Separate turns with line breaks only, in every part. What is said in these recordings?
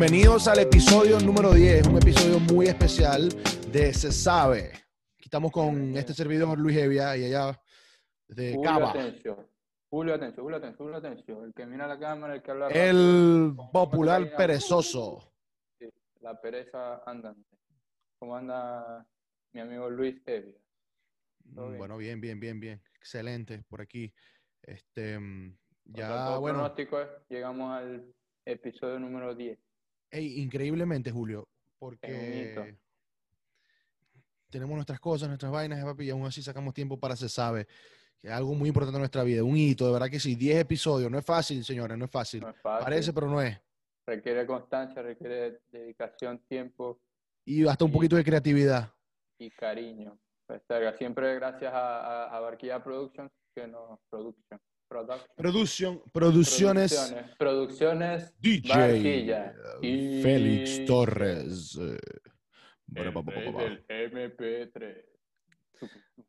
bienvenidos al episodio número 10, un episodio muy especial de Se Sabe. Aquí estamos con este servidor Luis Evia y allá de
Julio,
Cava.
atención. Julio, atención, Julio, atención, Julio, atención. El que mira la cámara, el que habla
El
rápido.
popular perezoso.
Sí, la pereza andante. ¿Cómo anda mi amigo Luis Evia? Bien.
Bueno, bien, bien, bien, bien. Excelente por aquí. Este, mm, ya, bueno,
pronóstico, llegamos al episodio número 10.
Ey, increíblemente, Julio, porque tenemos nuestras cosas, nuestras vainas, eh, papi, y aún así sacamos tiempo para Se Sabe, que es algo muy importante en nuestra vida, un hito, de verdad que sí, 10 episodios, no es fácil, señores, no es fácil.
No es fácil.
Parece, pero no es.
Requiere constancia, requiere dedicación, tiempo
Y hasta un poquito de creatividad.
y cariño. Pues, siempre gracias a, a, a Barquilla Productions que nos... Production. Production.
Producciones,
Producciones. Producciones
DJ
Barquilla. Y-
Félix Torres. eh,
el
ba, ba, ba,
rey
ba, ba.
del MP3.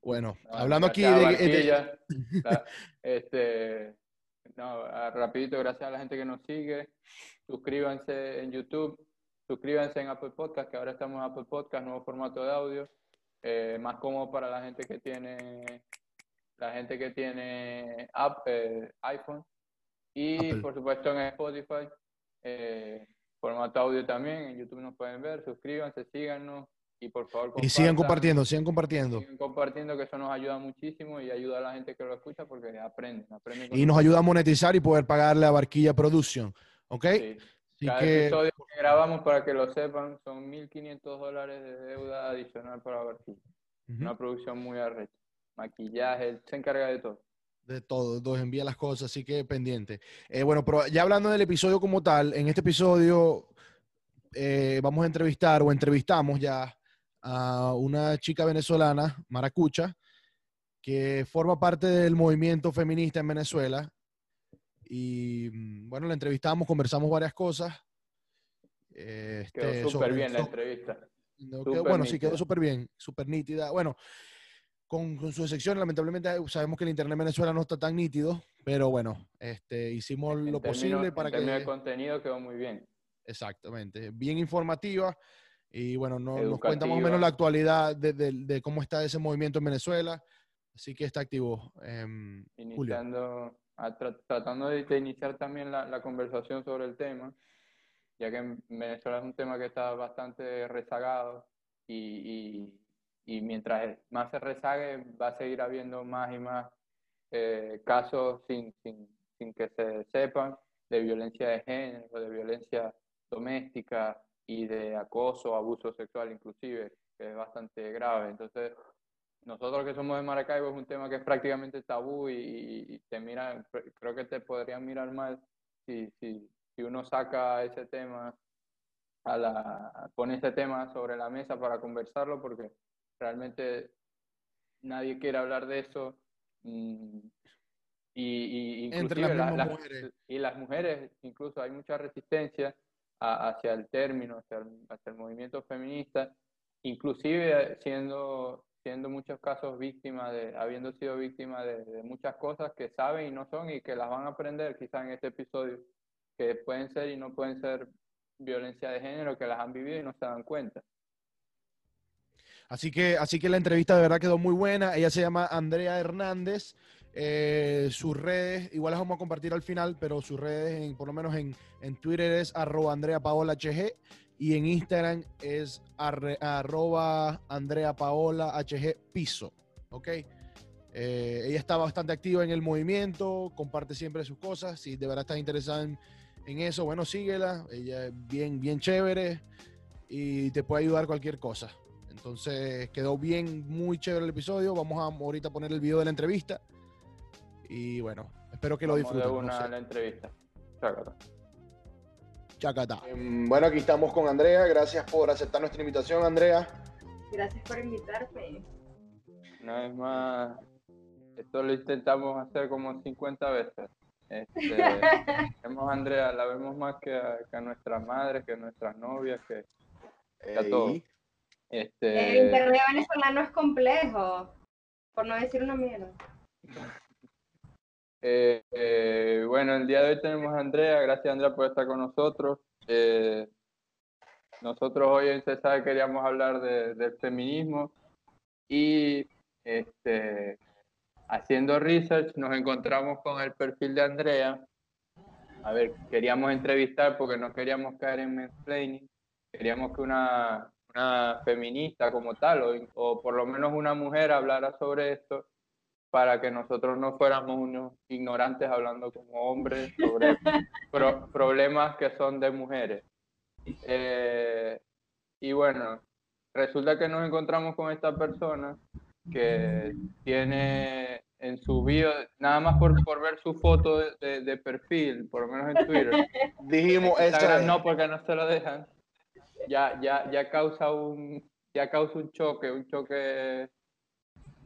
Bueno,
No,
hablando aquí de,
la- este, no, rapidito, gracias a la gente que nos sigue. Suscríbanse en YouTube, suscríbanse en Apple Podcast, que ahora estamos en Apple Podcast, nuevo formato de audio, eh, más cómodo para la gente que tiene la gente que tiene app, eh, iPhone y
Apple.
por supuesto en Spotify, eh, formato audio también, en YouTube nos pueden ver, suscríbanse, síganos y por favor
y sigan compartiendo, sigan compartiendo.
Sigan compartiendo que eso nos ayuda muchísimo y ayuda a la gente que lo escucha porque aprenden, aprenden
Y nos ayuda a monetizar y poder pagarle a Barquilla Production. ¿Ok?
Sí.
Así
Cada
que,
episodio que grabamos, para que lo sepan, son 1.500 dólares de deuda adicional para Barquilla. Una producción muy arrecha. Maquillaje, él se encarga de todo.
de todo, nos envía las cosas, así que pendiente. Eh, bueno, pero ya hablando del episodio como tal, en este episodio eh, vamos a entrevistar o entrevistamos ya a una chica venezolana, Maracucha, que forma parte del movimiento feminista en Venezuela. Y mm, bueno, la entrevistamos, conversamos varias cosas.
Quedó
este,
súper
sobre-
bien la entrevista.
no,
Súper
quedó- bueno, sí, quedó súper bien, súper nítida. Bueno, con, con sus secciones, lamentablemente eh, sabemos que el internet en Venezuela no está tan nítido, pero bueno, este, hicimos
En
lo posible para
en
que...
contenido quedó muy bien.
Exactamente, bien informativa y bueno, no- nos cuenta más o menos la actualidad de, de- de cómo está ese movimiento en Venezuela, así que está activo. Julio.
iniciando, a tra- tratando de, de iniciar también la, la conversación sobre el tema, ya que en Venezuela es un tema que está bastante rezagado y, y- y mientras más se rezague va a seguir habiendo más y más eh, casos sin, sin, sin que se sepan de violencia de género, de violencia doméstica y de acoso, abuso sexual inclusive, que es bastante grave. Entonces, nosotros que somos de Maracaibo es un tema que es prácticamente tabú y, te miran, creo que te podrían mirar mal si, si, si uno saca ese tema a la, pone ese tema sobre la mesa para conversarlo porque realmente nadie quiere hablar de eso mm, y,
Entre las
la- las- y las mujeres incluso hay mucha resistencia a- hacia el término, hacia el, hacia el movimiento feminista, inclusive siendo, siendo muchos casos víctimas de, habiendo sido víctimas de, de muchas cosas que saben y no son y que las van a aprender quizás en este episodio, que pueden ser y no pueden ser violencia de género, que las han vivido y no se dan cuenta.
Así que, así que la entrevista de verdad quedó muy buena. Ella se llama Andrea Hernández. Eh, sus redes, igual las vamos a compartir al final, pero sus redes, en, por lo menos en, en Twitter es arroba Andrea Paola HG y en Instagram es arre- arroba Andrea Paola HG Piso. ¿Ok? Eh, ella está bastante activa en el movimiento, comparte siempre sus cosas. Si de verdad estás interesada en, eso, bueno, síguela. Ella es bien, bien chévere y te puede ayudar cualquier cosa. Entonces quedó bien, muy chévere el episodio. Vamos a ahorita poner el video de la entrevista. Y bueno, espero que lo
Vamos de
disfruten.
una
no
a
sé.
la entrevista. Chácata.
Chacata. Bueno, aquí estamos con Andrea. Gracias por aceptar nuestra invitación, Andrea.
Gracias por invitarme.
Una vez más, esto lo intentamos hacer como 50 veces. Este, vemos a Andrea, la vemos más que a, que a nuestras madres, que a nuestras novias, que, que a todo.
Ey,
El
Este,
internet venezolano es complejo, por no decir una mierda.
eh, eh, bueno, el día de hoy tenemos a Andrea. Gracias, Andrea, por estar con nosotros. Eh, nosotros hoy en CESAE queríamos hablar de, del feminismo y este, haciendo research nos encontramos con el perfil de Andrea. A ver, queríamos entrevistar porque no queríamos caer en mansplaining. Queríamos que una, una feminista como tal, o, o por lo menos una mujer hablara sobre esto para que nosotros no fuéramos unos ignorantes hablando como hombres sobre pro- problemas que son de mujeres. Eh, y bueno, resulta que nos encontramos con esta persona que tiene en su bio, nada más por, por ver su foto de, de- de perfil, por lo menos en Twitter,
Dijimos, eso
Instagram
es.
no, porque no se lo dejan. Ya, ya, ya causa un, ya causa un choque, un choque.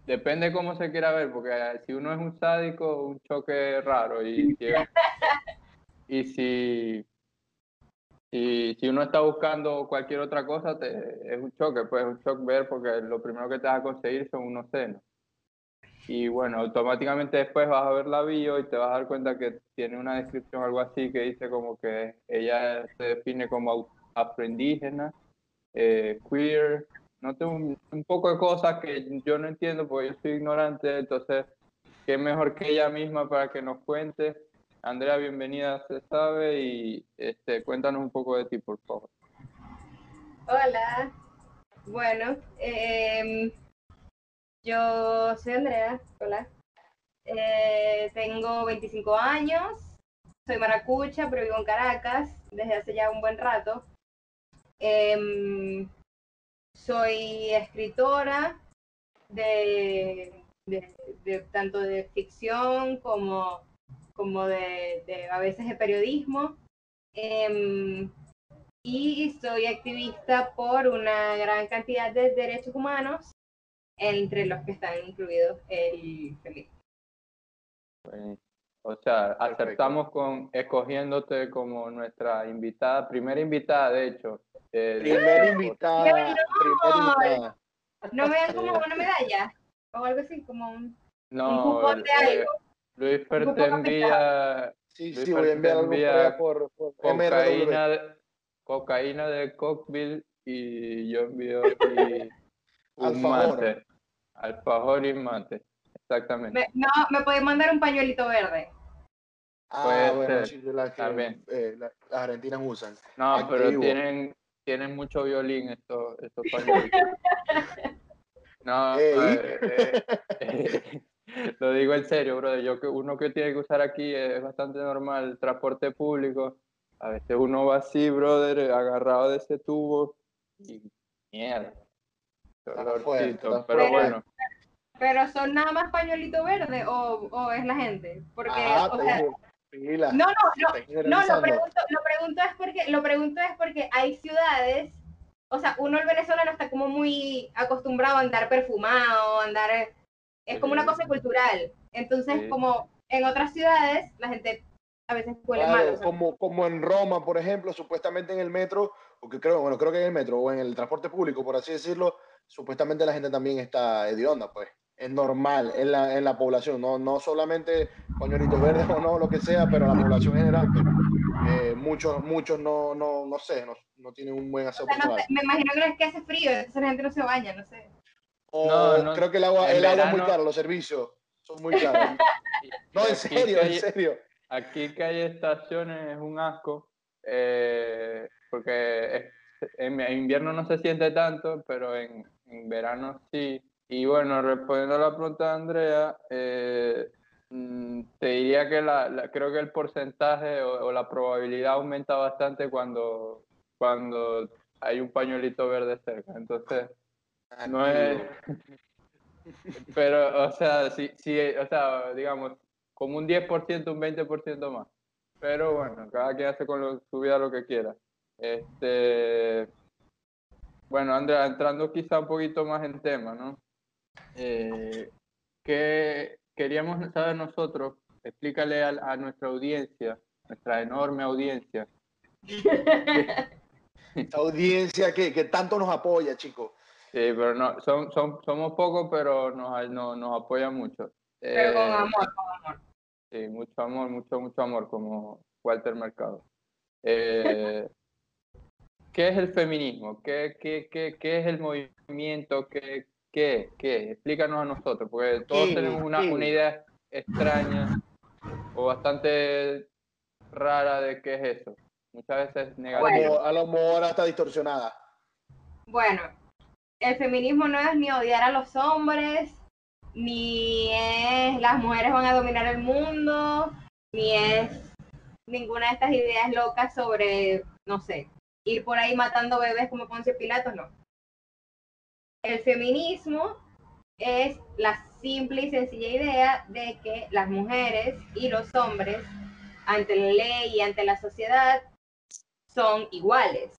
Depende cómo se quiera ver, porque si uno es un sádico, un choque raro. Y, si- y si, si, si uno está buscando cualquier otra cosa, te, es un choque, pues es un shock ver, porque lo primero que te vas a conseguir son unos senos. Y bueno, automáticamente después vas a ver la bio y te vas a dar cuenta que tiene una descripción algo así que dice como que ella se define como au- afroindígena, eh, queer, no tengo un, poco de cosas que yo no entiendo porque yo soy ignorante, entonces qué mejor que ella misma para que nos cuente. Andrea, bienvenida, se sabe, y este, cuéntanos un poco de ti, por favor.
Hola. Bueno, em, yo soy Andrea. Hola. Eh, tengo 25 años. Soy maracucha, pero vivo en Caracas desde hace ya un buen rato. Em, soy escritora de, de- de- tanto de ficción como, como de, de a veces de periodismo. Em, y soy activista por una gran cantidad de derechos humanos, entre los que están incluidos el feminismo.
Eh, O sea,
Perfecto.
aceptamos con escogiéndote como nuestra invitada, primera invitada, de hecho. Eh, de-
Primera invitada. Primera invitada.
¿No me dan como una medalla? O algo así, como un...
No,
cupón de
eh,
algo.
Luis
Un
envía
Sí,
Luis
sí, voy a enviar algo por, por,
cocaína, de- cocaína de Cockville y yo envío aquí un
Alfajor.
mate. Alfajor y mate. Exactamente.
Me- no, me podéis mandar un pañuelito verde.
Ah,
Puede
bueno,
ser,
sí, las que
también.
eh, la- las argentinas usan.
No, pero
Activo.
tienen, tienen mucho violín estos, estos pañuelitos. No, eh, eh, lo digo en serio, brother. Yo que uno que tiene que usar aquí es bastante normal, el transporte público. A veces uno va así, brother, agarrado de ese tubo y mierda.
fuerte,
pero
fuerte.
bueno,
Pero son nada más pañuelito verde o, o es la gente. Porque,
Ah,
o sea,
digo, pila.
no, no, no, No, lo pregunto, lo pregunto es porque, lo pregunto es porque hay ciudades, o sea, uno el venezolano está como muy acostumbrado a andar perfumado, a andar, es como una cosa cultural. Entonces,
Sí.
como en otras ciudades, la gente a veces huele
Claro,
mal. o sea,
como, como en Roma, por ejemplo, supuestamente en el metro, porque creo, bueno, creo que en el metro o en el transporte público, por así decirlo, supuestamente la gente también está hedionda, pues. Es normal en la, en la población, no, no solamente pañuelitos verdes o no, lo que sea, pero la población en general, eh, muchos, muchos no, no, no sé, no, no tienen un buen aseo
o sea, no me imagino que no es que hace frío, entonces la gente no se baña, no sé.
O
No, no,
creo que el agua, el agua es muy
verano-
caro, los servicios son muy caros. No, en serio, en serio.
Aquí que hay estaciones es un asco, eh, porque es- en, en invierno no se siente tanto, pero en, en verano sí. Y bueno, respondiendo a la pregunta de Andrea, eh, mm, te diría que la, la- creo que el porcentaje o, o la probabilidad aumenta bastante cuando, cuando hay un pañuelito verde cerca. Entonces, no es... Pero, o sea, sí, sí, o sea, digamos, como un 10%, un 20% más. Pero bueno, cada quien hace con lo- su vida lo que quiera. Este, bueno, Andrea, entrando quizá un poquito más en tema, ¿no? Eh, ¿qué queríamos saber nosotros? Explícale a, a nuestra audiencia, nuestra enorme audiencia,
Esta audiencia que, que tanto nos apoya, chicos.
Sí, pero no, son, son, somos pocos, pero nos, nos, nos apoyan mucho.
Pero con
Eh,
amor.
Sí, mucho amor, mucho, mucho amor, como Walter Mercado. Eh, ¿qué es el feminismo? ¿Qué, qué, qué, qué es el movimiento? ¿Qué, qué, qué? Explícanos a nosotros, porque todos tenemos una, una idea extraña o bastante rara de qué es eso. Muchas veces
negativa. A lo mejor hasta distorsionada.
Bueno, el feminismo no es ni odiar a los hombres, ni es las mujeres van a dominar el mundo, ni es ninguna de estas ideas locas sobre, no sé, ir por ahí matando bebés como Ponce Pilatos, no. El feminismo es la simple y sencilla idea de que las mujeres y los hombres ante la ley y ante la sociedad son iguales.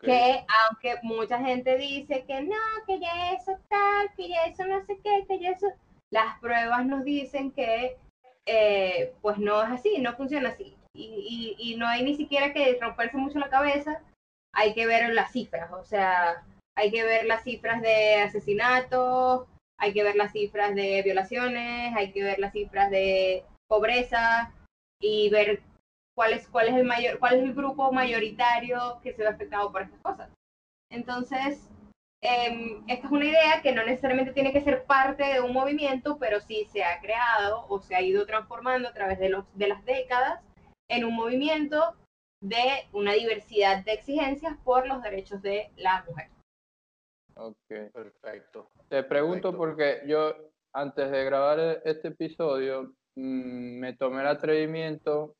Que aunque mucha gente dice que no, que ya eso tal, que ya eso no sé qué, que ya eso, las pruebas nos dicen que eh, pues no es así, no funciona así. Y, y, y no hay ni siquiera que romperse mucho la cabeza, hay que ver las cifras, o sea, hay que ver las cifras de asesinatos, hay que ver las cifras de violaciones, hay que ver las cifras de pobreza y ver cuál es, el mayor, cuál es el grupo mayoritario que se ve afectado por estas cosas. Entonces, eh, esta es una idea que no necesariamente tiene que ser parte de un movimiento, pero sí se ha creado o se ha ido transformando a través de, los, de las décadas en un movimiento de una diversidad de exigencias por los derechos de la mujer.
Ok, perfecto. Te pregunto porque yo antes de grabar e-, este episodio mm, me tomé el atrevimiento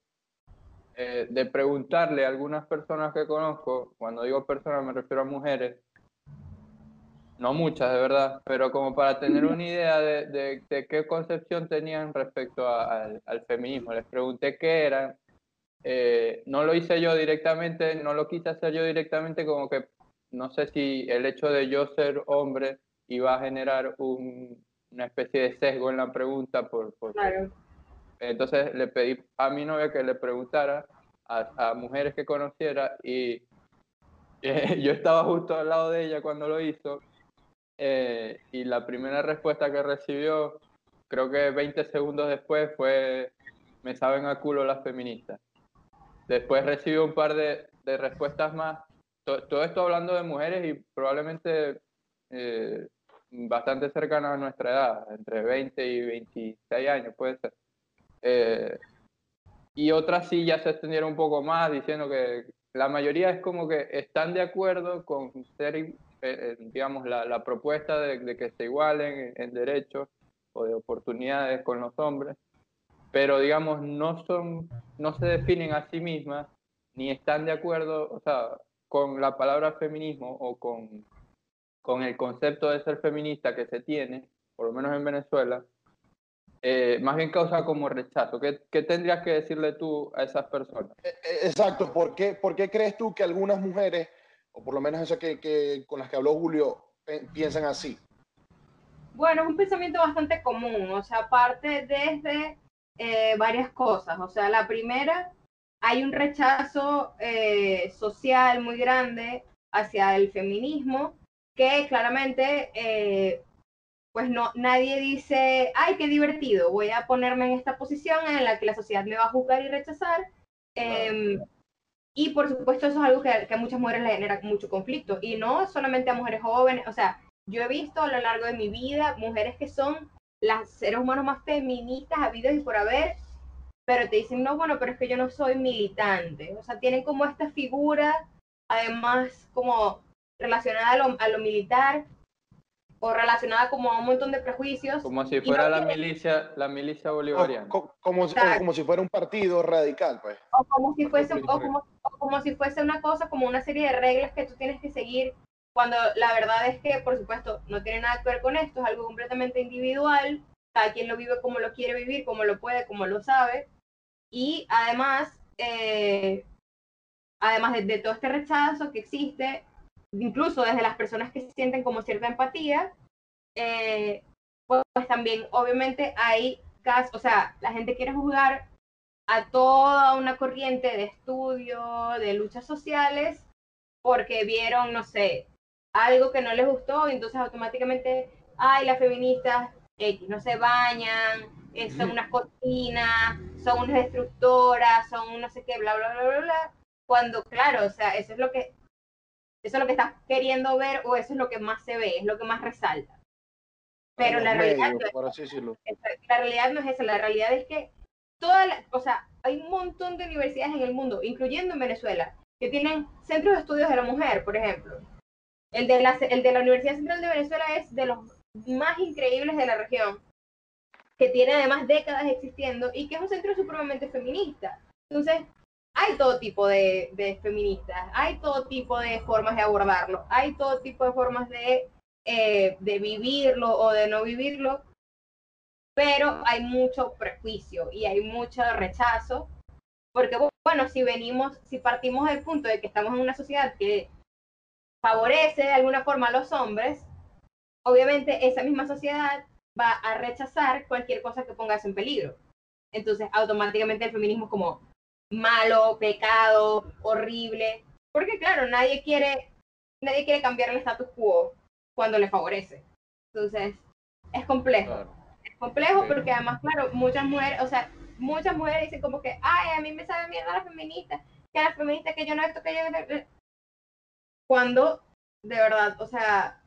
eh, de preguntarle a algunas personas que conozco, cuando digo personas me refiero a mujeres, no muchas de verdad, pero como para tener una idea de, de, qué concepción tenían respecto al, feminismo. Les pregunté qué eran. Eh, no lo hice yo directamente, no lo quise hacer yo directamente, como que no sé si el hecho de yo ser hombre iba a generar una especie de sesgo en la pregunta. Por, Entonces le pedí a mi novia que le preguntara a, mujeres que conociera y yo estaba justo al lado de ella cuando lo hizo eh, y la primera respuesta que recibió, creo que 20 segundos después, fue me saben a culo las feministas. Después recibió un par de, de respuestas más todo, esto hablando de mujeres y probablemente eh, bastante cercanas a nuestra edad, entre 20 y 26 años puede ser. Eh, y otras sí ya se extendieron un poco más diciendo que la mayoría es como que están de acuerdo con ser, eh, digamos, la, la propuesta de, de, que se igualen en, derechos o de oportunidades con los hombres, pero digamos, no, son, no se definen a sí mismas ni están de acuerdo, o sea, con la palabra feminismo o con, con el concepto de ser feminista que se tiene, por lo menos en Venezuela, eh, más bien causa como rechazo. ¿Qué, ¿Qué, tendrías que decirle tú a esas personas?
Eh, eh, exacto. ¿Por qué, ¿Por qué crees tú que algunas mujeres, o por lo menos esas que, que, con las que habló Julio, piensan así?
Bueno, es un pensamiento bastante común. O sea, parte desde varias cosas. O sea, la primera hay un rechazo eh, social muy grande hacia el feminismo que claramente eh, pues no nadie dice ay qué divertido voy a ponerme en esta posición en la que la sociedad me va a juzgar y rechazar em, y por supuesto eso es algo que, a muchas mujeres les genera mucho conflicto. Y no solamente a mujeres jóvenes o sea yo he visto a lo largo de mi vida mujeres que son las seres humanos más feministas habidos y por haber pero te dicen, no, bueno, pero es que yo no soy militante. O sea, tienen como esta figura, además, como relacionada a lo, a lo militar o relacionada como a un montón de prejuicios.
Como si fuera la milicia, la milicia bolivariana.
como, como, si fuera un partido radical, pues.
O como si fuese, o como, como si fuese una cosa, como una serie de reglas que tú tienes que seguir, cuando la verdad es que, por supuesto, no tiene nada que ver con esto, es algo completamente individual, cada quien lo vive como lo quiere vivir, como lo puede, como lo sabe. Y además, eh, además de, todo este rechazo que existe, incluso desde las personas que sienten como cierta empatía, eh, pues, también obviamente hay casos, o sea, la gente quiere juzgar a toda una corriente de estudio, de luchas sociales, porque vieron, no sé, algo que no les gustó, y entonces automáticamente, ay, las feministas X no se bañan, eh, son unas cocinas, son unas destructoras, son no sé qué, bla, bla, bla, bla, bla. Cuando, claro, o sea, eso es lo que Eso es lo que estás queriendo ver o eso es lo que más se ve, es lo que más resalta. Pero la realidad, no es, la realidad no es esa, la realidad es que toda la, o sea, hay un montón de universidades en el mundo, incluyendo en Venezuela, que tienen centros de estudios de la mujer, por ejemplo. El de la, el de la Universidad Central de Venezuela es de los más increíbles de la región, que tiene además décadas existiendo y que es un centro supremamente feminista. Entonces, hay todo tipo de, de feministas, hay todo tipo de formas de abordarlo, hay todo tipo de formas de, eh, de vivirlo o de no vivirlo, pero hay mucho prejuicio y hay mucho rechazo, porque bueno, si venimos, si partimos del punto de que estamos en una sociedad que favorece de alguna forma a los hombres, obviamente esa misma sociedad va a rechazar cualquier cosa que ponga eso en peligro. Entonces, automáticamente el feminismo es como malo, pecado, horrible, porque claro, nadie quiere, nadie quiere cambiar el status quo cuando le favorece. Entonces, es complejo.
Claro.
Es complejo
Sí.
porque además, claro, muchas mujeres, o sea, muchas mujeres dicen como que, ay, a mí me sabe mierda la feminista, que la feminista, que yo no esto, que yo... Cuando, de verdad, o sea,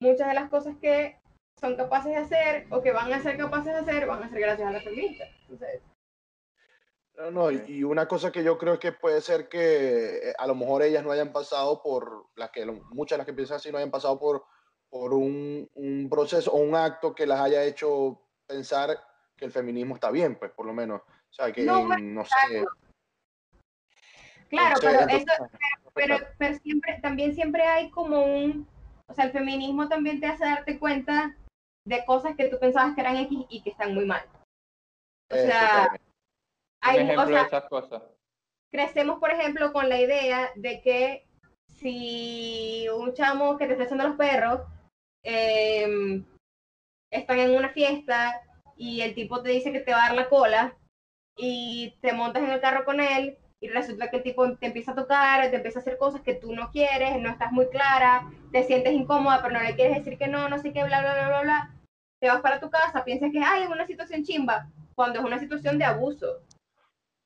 muchas de las cosas que son capaces de hacer o que van a ser capaces de hacer van a ser gracias a las feministas. Entonces,
No, no, y- y una cosa que yo creo es que puede ser que eh, a lo mejor ellas no hayan pasado por, las que, muchas de las que piensan así no hayan pasado por, por un, un proceso o un acto que las haya hecho pensar que el feminismo está bien, pues por lo menos. O sea, que
No,
en,
bueno,
no sé.
claro, pero
entonces,
eso, pero, pero siempre, también siempre hay como un, o sea, el feminismo también te hace darte cuenta de cosas que tú pensabas que eran X y que están muy mal. O
eso
sea,
también.
Hay, o sea,
de esas cosas.
crecemos, por ejemplo, con la idea de que si un chamo que te está haciendo los perros eh, están en una fiesta y el tipo te dice que te va a dar la cola y te montas en el carro con él y resulta que el tipo te empieza a tocar, te empieza a hacer cosas que tú no quieres, no estás muy clara, te sientes incómoda, pero no le quieres decir que no, no sé qué, bla, bla, bla, bla, bla. Te vas para tu casa, piensas que ay, es una situación chimba, cuando es una situación de abuso.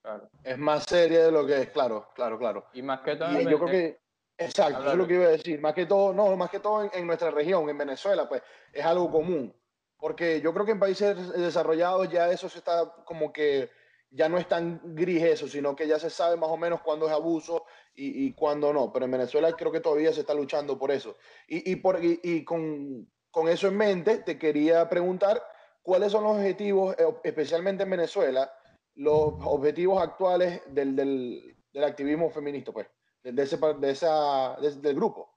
Claro.
Es más seria de lo que es, claro, claro, claro.
Y más que todo,
Y
en
yo creo que, exacto, eso es lo que iba a decir. Más que todo, no, más que todo en, en nuestra región, en Venezuela, pues es algo común. Porque yo creo que en países desarrollados ya eso se está como que ya no es tan gris eso, sino que ya se sabe más o menos cuándo es abuso y, y cuándo no. Pero en Venezuela creo que todavía se está luchando por eso. Y, y, por, y, con, con eso en mente, te quería preguntar cuáles son los objetivos, eh, especialmente en Venezuela, los objetivos actuales del, del, del activismo feminista, pues, de, ese, de esa, de- del grupo.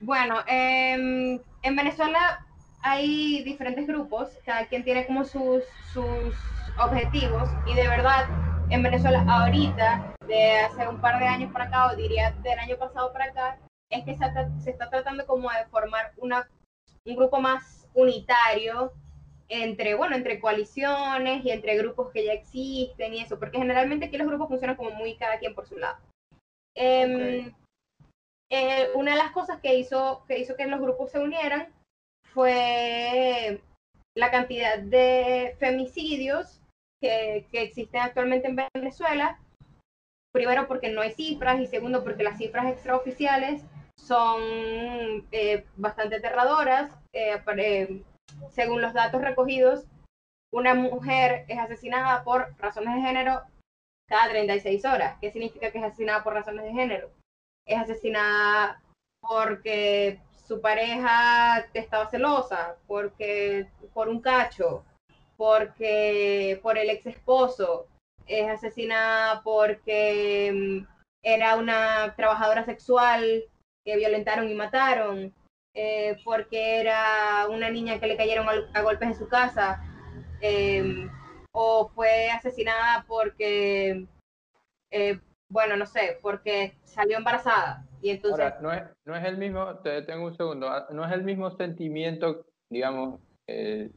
Bueno, em, en Venezuela hay diferentes grupos, cada quien tiene como sus, sus objetivos y de verdad en Venezuela ahorita, de hace un par de años para acá, o diría del año pasado para acá, es que se, está- se está tratando como de formar una, un grupo más unitario entre, bueno, entre coaliciones y entre grupos que ya existen y eso, porque generalmente aquí los grupos funcionan como muy cada quien por su lado. Em, eh, una de las cosas que hizo, que hizo que los grupos se unieran fue la cantidad de femicidios que, que existen actualmente en Venezuela. Primero porque no hay cifras y segundo porque las cifras extraoficiales son eh, bastante aterradoras. Eh, pare- según los datos recogidos, una mujer es asesinada por razones de género cada 36 horas. ¿Qué significa que es asesinada por razones de género? es asesinada porque su pareja estaba celosa, porque por un cacho, porque por el ex esposo, es asesinada porque mm, era una trabajadora sexual que violentaron y mataron, eh, porque era una niña que le cayeron a, golpes en su casa, eh, o fue asesinada porque eh, bueno, no sé, porque salió embarazada. Y entonces
Ahora, no es, no es el mismo, te detengo un segundo, ah, no es el mismo sentimiento, digamos, eh,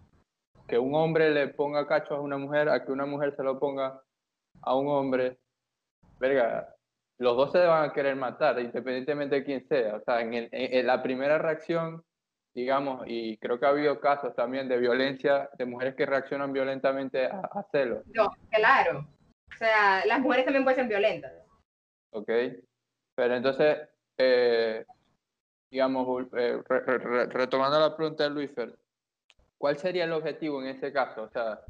que un hombre le ponga cacho a una mujer a que una mujer se lo ponga a un hombre. Verga, los dos se van a querer matar, independientemente de quién sea. O sea, en, el- en- la primera reacción, digamos, y creo que ha habido casos también de violencia, de mujeres que reaccionan violentamente a, a celos,
yo, claro. O sea, las mujeres también pueden ser violentas.
¿ok? Pero entonces, eh, digamos, eh, retomando la pregunta de Luis Fer, ¿cuál sería el objetivo en ese caso? O sea,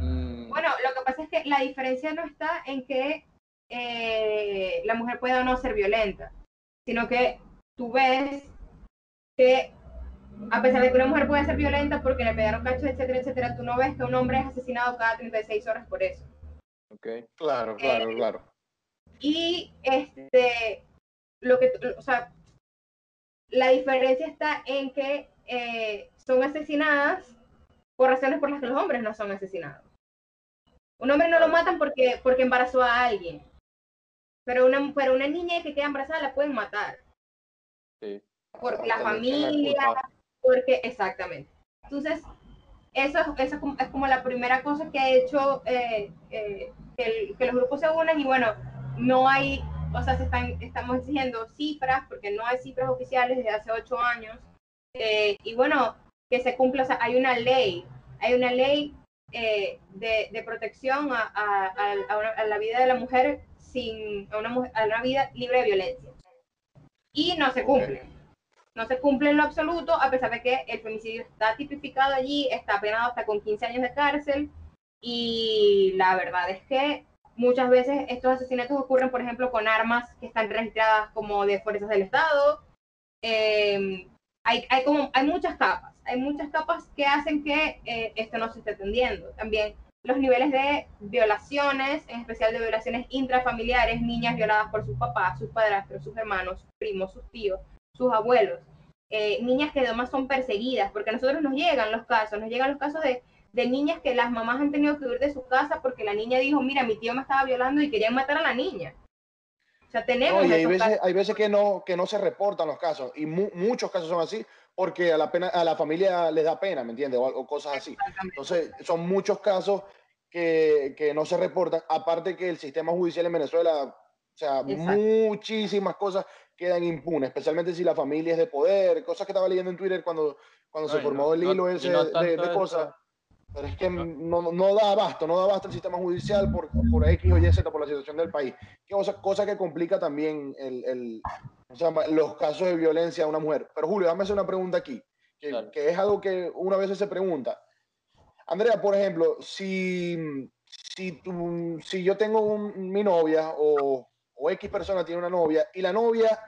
mm, Bueno, lo que pasa es que la diferencia no está en que eh, la mujer pueda o no ser violenta, sino que tú ves que a pesar de que una mujer puede ser violenta porque le pegaron cachos, etcétera, etcétera, tú no ves que un hombre es asesinado cada 36 horas por eso.
Ok,
claro, claro, claro.
Y este, lo que, o sea, la diferencia está en que eh, son asesinadas por razones por las que los hombres no son asesinados. Un hombre no lo matan porque, porque embarazó a alguien. Pero una, pero una niña que queda embarazada la pueden matar.
Sí.
Por la familia, porque, exactamente. Entonces, eso, eso es como la primera cosa que ha hecho eh, eh, que, que, los grupos se unan y bueno, no hay, o sea, se están, estamos exigiendo cifras porque no hay cifras oficiales desde hace ocho años. Eh, y bueno, que se cumpla, o sea, hay una ley, hay una ley de, de, protección a, a, a, la vida de la mujer sin a una, a una vida libre de violencia. Y no se cumple no se cumple en lo absoluto, a pesar de que el femicidio está tipificado allí, está penado hasta con 15 años de cárcel, y la verdad es que muchas veces estos asesinatos ocurren, por ejemplo, con armas que están registradas como de fuerzas del Estado. Em, hay, hay, como, hay muchas capas, hay muchas capas que hacen que eh, esto no se esté atendiendo. También los niveles de violaciones, en especial de violaciones intrafamiliares, niñas violadas por sus papás, sus padrastros, sus hermanos, sus primos, sus tíos, sus abuelos, eh, niñas que además son perseguidas, porque a nosotros nos llegan los casos, nos llegan los casos de, de, niñas que las mamás han tenido que huir de su casa porque la niña dijo, mira, mi tío me estaba violando y querían matar a la niña. O sea, tenemos...
hay, veces, hay veces que no, que no se reportan los casos, y muchos casos son así, porque a la, pena, a la familia les da pena, ¿me entiendes? O, cosas así. Entonces, son muchos casos que, que, no se reportan, aparte que el sistema judicial en Venezuela, o sea, muchísimas cosas quedan impunes, especialmente si la familia es de poder, cosas que estaba leyendo en Twitter cuando, cuando se formó el hilo ese de, cosas. Pero es que no, no, da abasto, no da abasto el sistema judicial por, por X o Y, Z, por la situación del país. Cosa, cosa que complica también el, el los casos de violencia a una mujer. Pero Julio, dame hacer una pregunta aquí, que, que es algo que una vez se pregunta. Andrea, por ejemplo, si, si, si yo tengo un, mi novia o, o X persona tiene una novia y la novia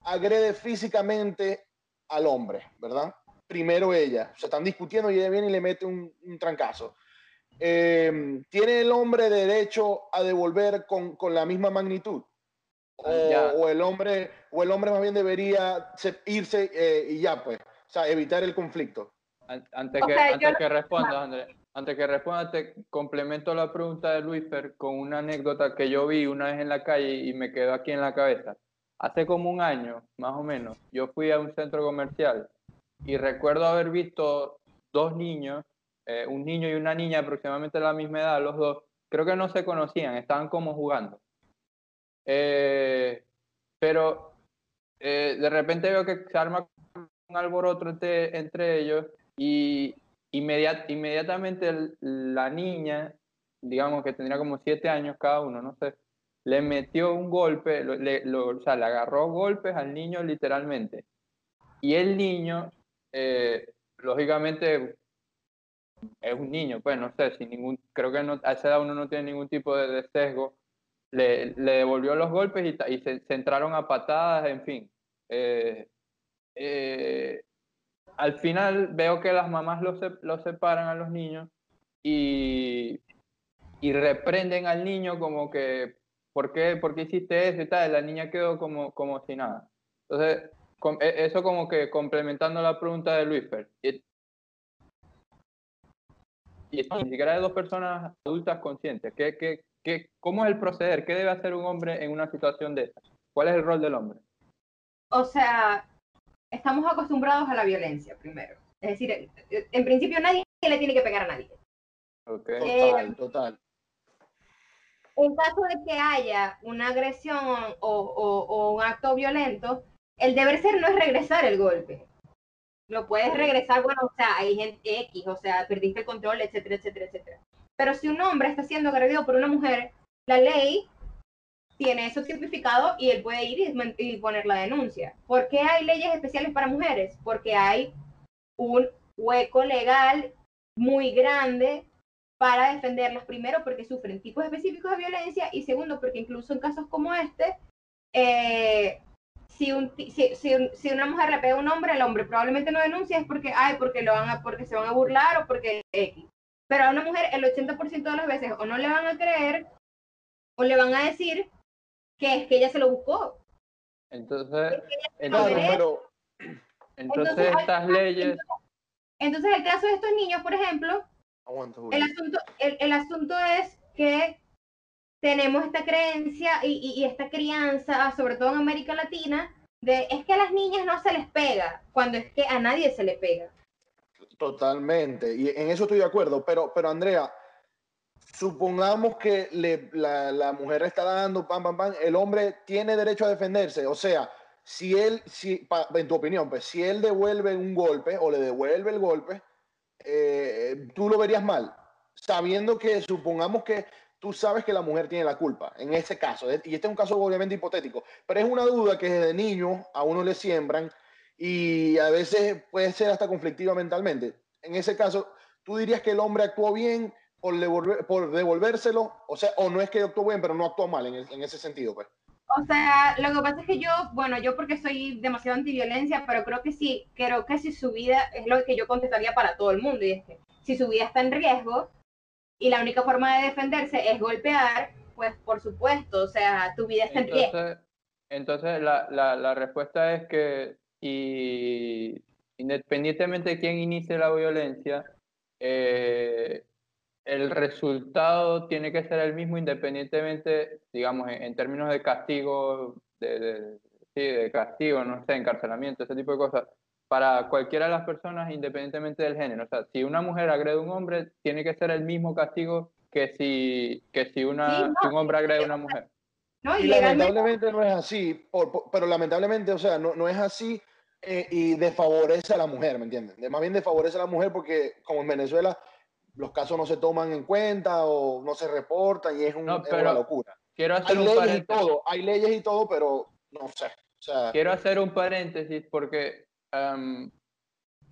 agrede físicamente al hombre, ¿verdad? Primero ella, se están discutiendo y ella viene y le mete un, trancazo. Eh, ¿Tiene el hombre derecho a devolver con, con la misma magnitud? O, o, el hombre, o el hombre más bien debería irse eh, y ya, pues, o sea, evitar el conflicto.
Antes que, antes que respondas, Andrés, antes que responda, te complemento la pregunta de Luisfer con una anécdota que yo vi una vez en la calle y me quedó aquí en la cabeza. Hace como un año, más o menos, yo fui a un centro comercial y recuerdo haber visto dos niños, eh, un niño y una niña aproximadamente de la misma edad, los dos, creo que no se conocían, estaban como jugando. Eh, pero eh, de repente veo que se arma un alboroto entre, entre ellos y inmediatamente la niña, digamos que tendría como siete años cada uno, no sé, le metió un golpe, le, o sea, le agarró golpes al niño literalmente. Y el niño, eh, lógicamente, es un niño, pues no sé, sin ningún, creo que no, a esa edad uno no tiene ningún tipo de, sesgo, le, le, devolvió los golpes y, se, entraron a patadas, en fin. Eh, eh, al final veo que las mamás los, separan a los niños y, y reprenden al niño como que ¿por qué, ¿por qué hiciste eso y tal? La niña quedó como, como si nada. Entonces, eso como que complementando la pregunta de Luis Y, y ni siquiera de dos personas adultas conscientes. ¿Qué, qué, qué, ¿Cómo es el proceder? ¿Qué debe hacer un hombre en una situación de esa? ¿Cuál es el rol del hombre?
O sea, estamos acostumbrados a la violencia primero. Es decir, en principio nadie le tiene que pegar a nadie.
Okay.
Total, total
en caso de que haya una agresión o, un acto violento, el deber ser no es regresar el golpe. Lo puedes regresar, bueno, o sea, hay gente X, o sea, perdiste el control, etcétera, etcétera, etcétera. Pero si un hombre está siendo agredido por una mujer, la ley tiene eso tipificado y él puede ir y, poner la denuncia. ¿Por qué hay leyes especiales para mujeres? Porque hay un hueco legal muy grande para defenderlas, primero porque sufren tipos específicos de violencia y segundo porque incluso en casos como este, eh, si, un, si, si, una mujer le pega a un hombre, el hombre probablemente no denuncia es porque, ay, porque, lo van a, porque se van a burlar o porque X. Pero a una mujer el 80% de las veces o no le van a creer o le van a decir que es que ella se lo buscó.
Entonces, entonces, entonces, estas leyes...
Entonces, el caso de estos niños, por ejemplo, el asunto, el, el asunto es que tenemos esta creencia y, esta crianza, sobre todo en América Latina, de es que a las niñas no se les pega, cuando es que a nadie se le pega.
Totalmente, y en eso estoy de acuerdo, pero, pero Andrea, supongamos que la, mujer está dando, pam, pam, pam, el hombre tiene derecho a defenderse, o sea, si él, si, en tu opinión, pues si él devuelve un golpe o le devuelve el golpe, eh, tú lo verías mal, sabiendo que supongamos que tú sabes que la mujer tiene la culpa, en ese caso, y este es un caso obviamente hipotético, pero es una duda que desde niño a uno le siembran y a veces puede ser hasta conflictiva mentalmente. En ese caso, ¿tú dirías que el hombre actuó bien por, devolver, por devolvérselo? O sea, o no es que actuó bien, pero no actuó mal en, en ese sentido, pues.
O sea, lo que pasa es que yo, bueno, yo porque soy demasiado antiviolencia, pero creo que sí, creo que si su vida, es lo que yo contestaría para todo el mundo, y es que si su vida está en riesgo y la única forma de defenderse es golpear, pues por supuesto, o sea, tu vida está en riesgo.
Entonces, la, la, la respuesta es que y independientemente de quién inicie la violencia, eh, el resultado tiene que ser el mismo independientemente, digamos, en, términos de castigo, de, sí, de castigo, no sé, encarcelamiento, ese tipo de cosas, para cualquiera de las personas independientemente del género. O sea, si una mujer agrede a un hombre, tiene que ser el mismo castigo que si, que si, una, un hombre agrede a una mujer.
No, y, lamentablemente no es así, pero lamentablemente, o sea, no, no es así eh, y desfavorece a la mujer, ¿me entiendes? Más bien desfavorece a la mujer porque como en Venezuela los casos no se toman en cuenta o no se reportan y es, una locura.
Quiero hacer
hay leyes y todo, hay leyes y todo, pero no sé.
quiero hacer un paréntesis porque,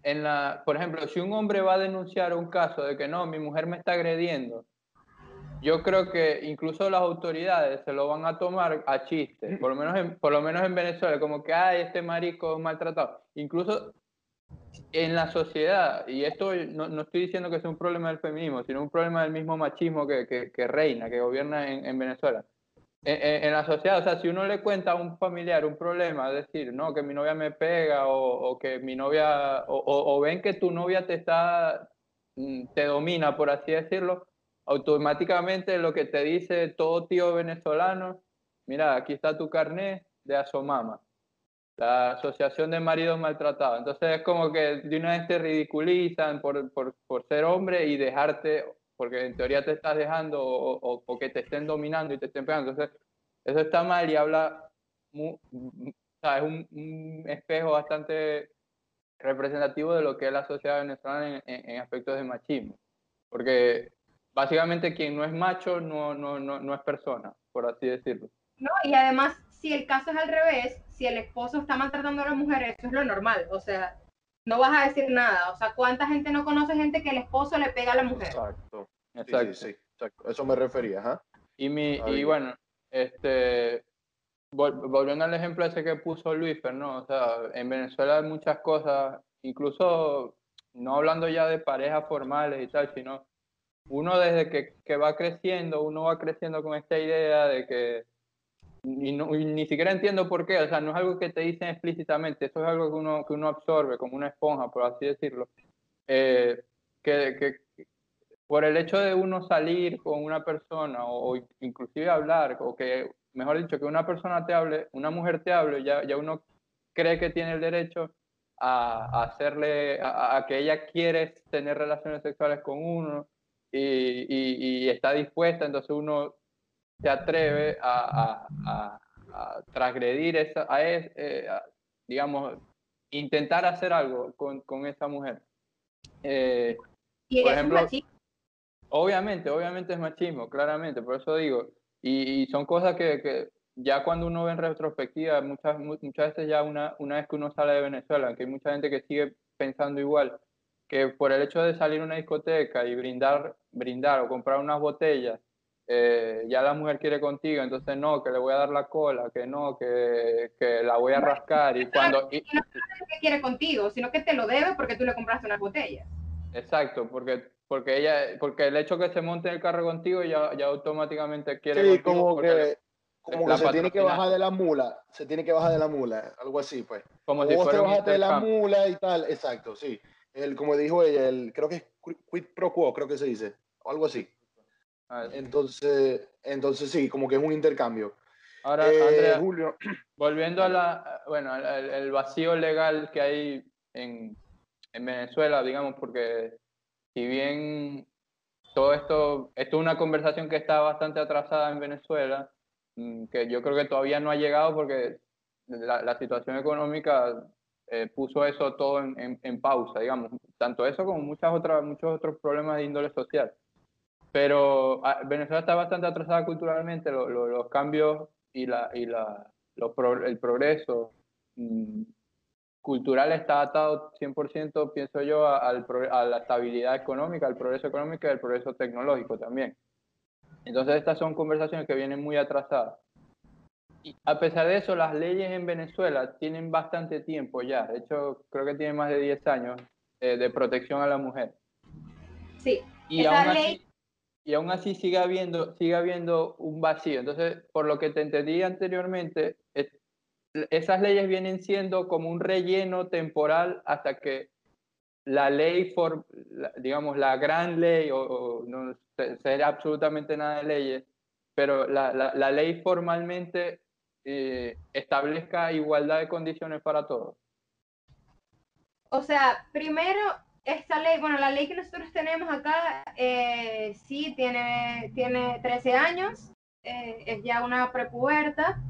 en la, por ejemplo, si un hombre va a denunciar un caso de que no, mi mujer me está agrediendo, yo creo que incluso las autoridades se lo van a tomar a chiste, por lo menos en, por lo menos en Venezuela, como que, ay, este marico maltratado. Incluso en la sociedad, y esto no, no, estoy diciendo que sea un problema del feminismo, sino un problema del mismo machismo que, que, que reina, que gobierna en, en Venezuela. En, la sociedad, o sea, si uno le cuenta a un familiar un problema, decir, no, que mi novia me pega o, que mi novia, o, o, ven que tu novia te está, mm, te domina, por así decirlo, automáticamente lo que te dice todo tío venezolano, mira, aquí está tu carnet de Asomama la Asociación de Maridos Maltratados. Entonces es como que de una vez te ridiculizan por, por, por ser hombre y dejarte, porque en teoría te estás dejando o, o, que te estén dominando y te estén pegando. Entonces eso está mal y habla, muy, es un, un, espejo bastante representativo de lo que es la sociedad venezolana en, en, aspectos de machismo. Porque básicamente quien no es macho no, no, no, no es persona, por así decirlo.
No, y además si el caso es al revés, si el esposo está maltratando a la mujer, eso es lo normal. O sea, no vas a decir nada. O sea, ¿cuánta gente no conoce gente que el esposo le pega a la mujer?
Exacto. Exacto. Sí, exacto. Eso me refería. ¿ah?
Y, mi, y bueno, este, volviendo al ejemplo ese que puso Luis, ¿no? O sea, en Venezuela hay muchas cosas, incluso no hablando ya de parejas formales y tal, sino uno desde que, que va creciendo, uno va creciendo con esta idea de que y, ni siquiera entiendo por qué, o sea, no es algo que te dicen explícitamente, eso es algo que uno, que uno absorbe como una esponja, por así decirlo, eh, que, que, por el hecho de uno salir con una persona o, inclusive hablar, o que, mejor dicho, que una persona te hable, una mujer te hable, ya, ya uno cree que tiene el derecho a, hacerle, a, a, que ella quiere tener relaciones sexuales con uno y, y, y está dispuesta, entonces uno se atreve a, a, a transgredir esa, a, eh, digamos, intentar hacer algo con, con esa mujer.
Eh, ¿Y por ejemplo, machismo?
Obviamente, obviamente es machismo, claramente, por eso digo. Y, y son cosas que, que, ya cuando uno ve en retrospectiva, muchas, muchas veces ya una, una vez que uno sale de Venezuela, aunque hay mucha gente que sigue pensando igual, que por el hecho de salir a una discoteca y brindar, brindar o comprar unas botellas, eh, ya la mujer quiere contigo, entonces no, que le voy a dar la cola, que no, que, que la voy a rascar y cuando... Y,
no es que quiere contigo, sino que te lo debe porque tú le compraste unas botellas.
Exacto, porque porque ella porque el hecho que se monte en el carro contigo ya, ya automáticamente quiere
sí, como que como que se tiene que bajar de la mula, se tiene que bajar de la mula, algo así, pues. Como si vos te bajaste de la mula y tal, exacto, sí. El, como dijo ella, el, creo que es quid pro quo, creo que se dice, o algo así. Entonces, entonces sí, como que es un intercambio.
Ahora, eh, Andrea, Julio. volviendo a la, bueno, el, vacío legal que hay en, en Venezuela, digamos, porque si bien todo esto, esto es una conversación que está bastante atrasada en Venezuela, mm, que yo creo que todavía no ha llegado porque la, la situación económica eh, puso eso todo en, en, pausa, digamos, tanto eso como muchas otras, muchos otros problemas de índole social. Pero ah, Venezuela está bastante atrasada culturalmente, los cambios y, la, y la, el progreso mm, cultural está atado 100%, pienso yo, a, a, la estabilidad económica, al progreso económico y al progreso tecnológico también. Entonces estas son conversaciones que vienen muy atrasadas. Y a pesar de eso, las leyes en Venezuela tienen bastante tiempo ya, de hecho creo que tienen más de 10 años eh, de protección a la mujer.
Sí,
y aún así, y aún así sigue habiendo, sigue habiendo un vacío. Entonces, por lo que te entendí anteriormente, esas leyes vienen siendo como un relleno temporal hasta que la ley, for, digamos, la gran ley, o, no será absolutamente nada de leyes, pero la, la, ley formalmente eh, establezca igualdad de condiciones para todos.
O sea, primero, esta ley, bueno, la ley que nosotros tenemos acá, eh, sí, tiene, tiene 13 años, eh, es ya una prepuberta.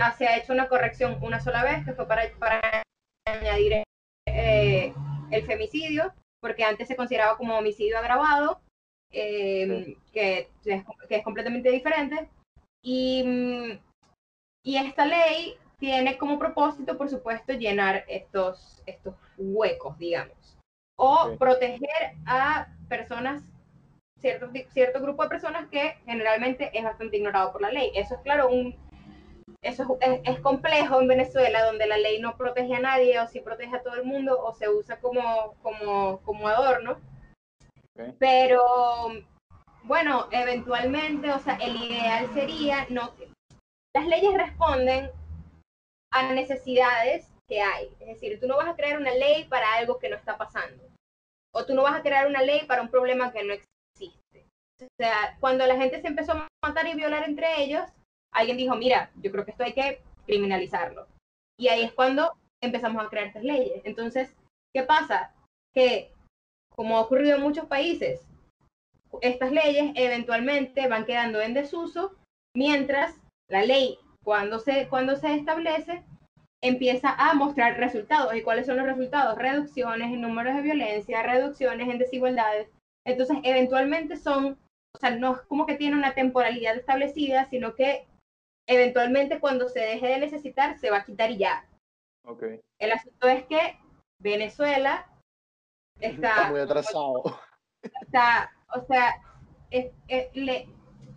Ah, se ha hecho una corrección una sola vez, que fue para, para añadir eh, el femicidio, porque antes se consideraba como homicidio agravado, eh, que, es, que, es, completamente diferente. Y, y, esta ley tiene como propósito, por supuesto, llenar estos, estos huecos, digamos, o proteger a personas, cierto, cierto grupo de personas que generalmente es bastante ignorado por la ley. Eso es, claro, un eso es, complejo en Venezuela, donde la ley no protege a nadie, o si protege a todo el mundo, o se usa como, como, como adorno. Pero, bueno, eventualmente, o sea, el ideal sería, no, las leyes responden a necesidades que hay. Es decir, tú no vas a crear una ley para algo que no está pasando. O tú no vas a crear una ley para un problema que no existe. O sea, cuando la gente se empezó a matar y violar entre ellos, alguien dijo, mira, yo creo que esto hay que criminalizarlo. Y ahí es cuando empezamos a crear estas leyes. Entonces, ¿qué pasa? Que, como ha ocurrido en muchos países, estas leyes eventualmente van quedando en desuso, mientras la ley, cuando se, cuando se establece, empieza a mostrar resultados. ¿Y cuáles son los resultados? Reducciones en números de violencia, reducciones en desigualdades. Entonces, eventualmente son, o sea, no es como que tiene una temporalidad establecida, sino que eventualmente cuando se deje de necesitar se va a quitar y ya.
Okay.
El asunto es que Venezuela está,
muy atrasado.
Está, o sea, le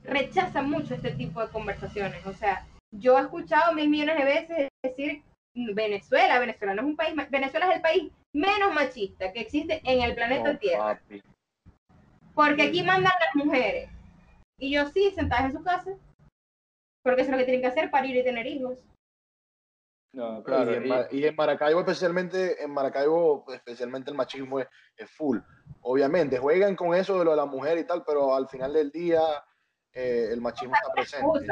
rechaza mucho este tipo de conversaciones. O sea, yo he escuchado mil millones de veces decir Venezuela, Venezuela no es un país, Venezuela es el país menos machista que existe en el planeta Tierra. Porque aquí mandan las mujeres. Y yo sí, sentadas en su casa, porque eso es lo que tienen que hacer, parir y tener hijos.
No, claro. Y en, Maracaibo, especialmente, en Maracaibo, especialmente el machismo es, full. Obviamente, juegan con eso de lo de la mujer y tal, pero al final del día eh, el machismo está presente.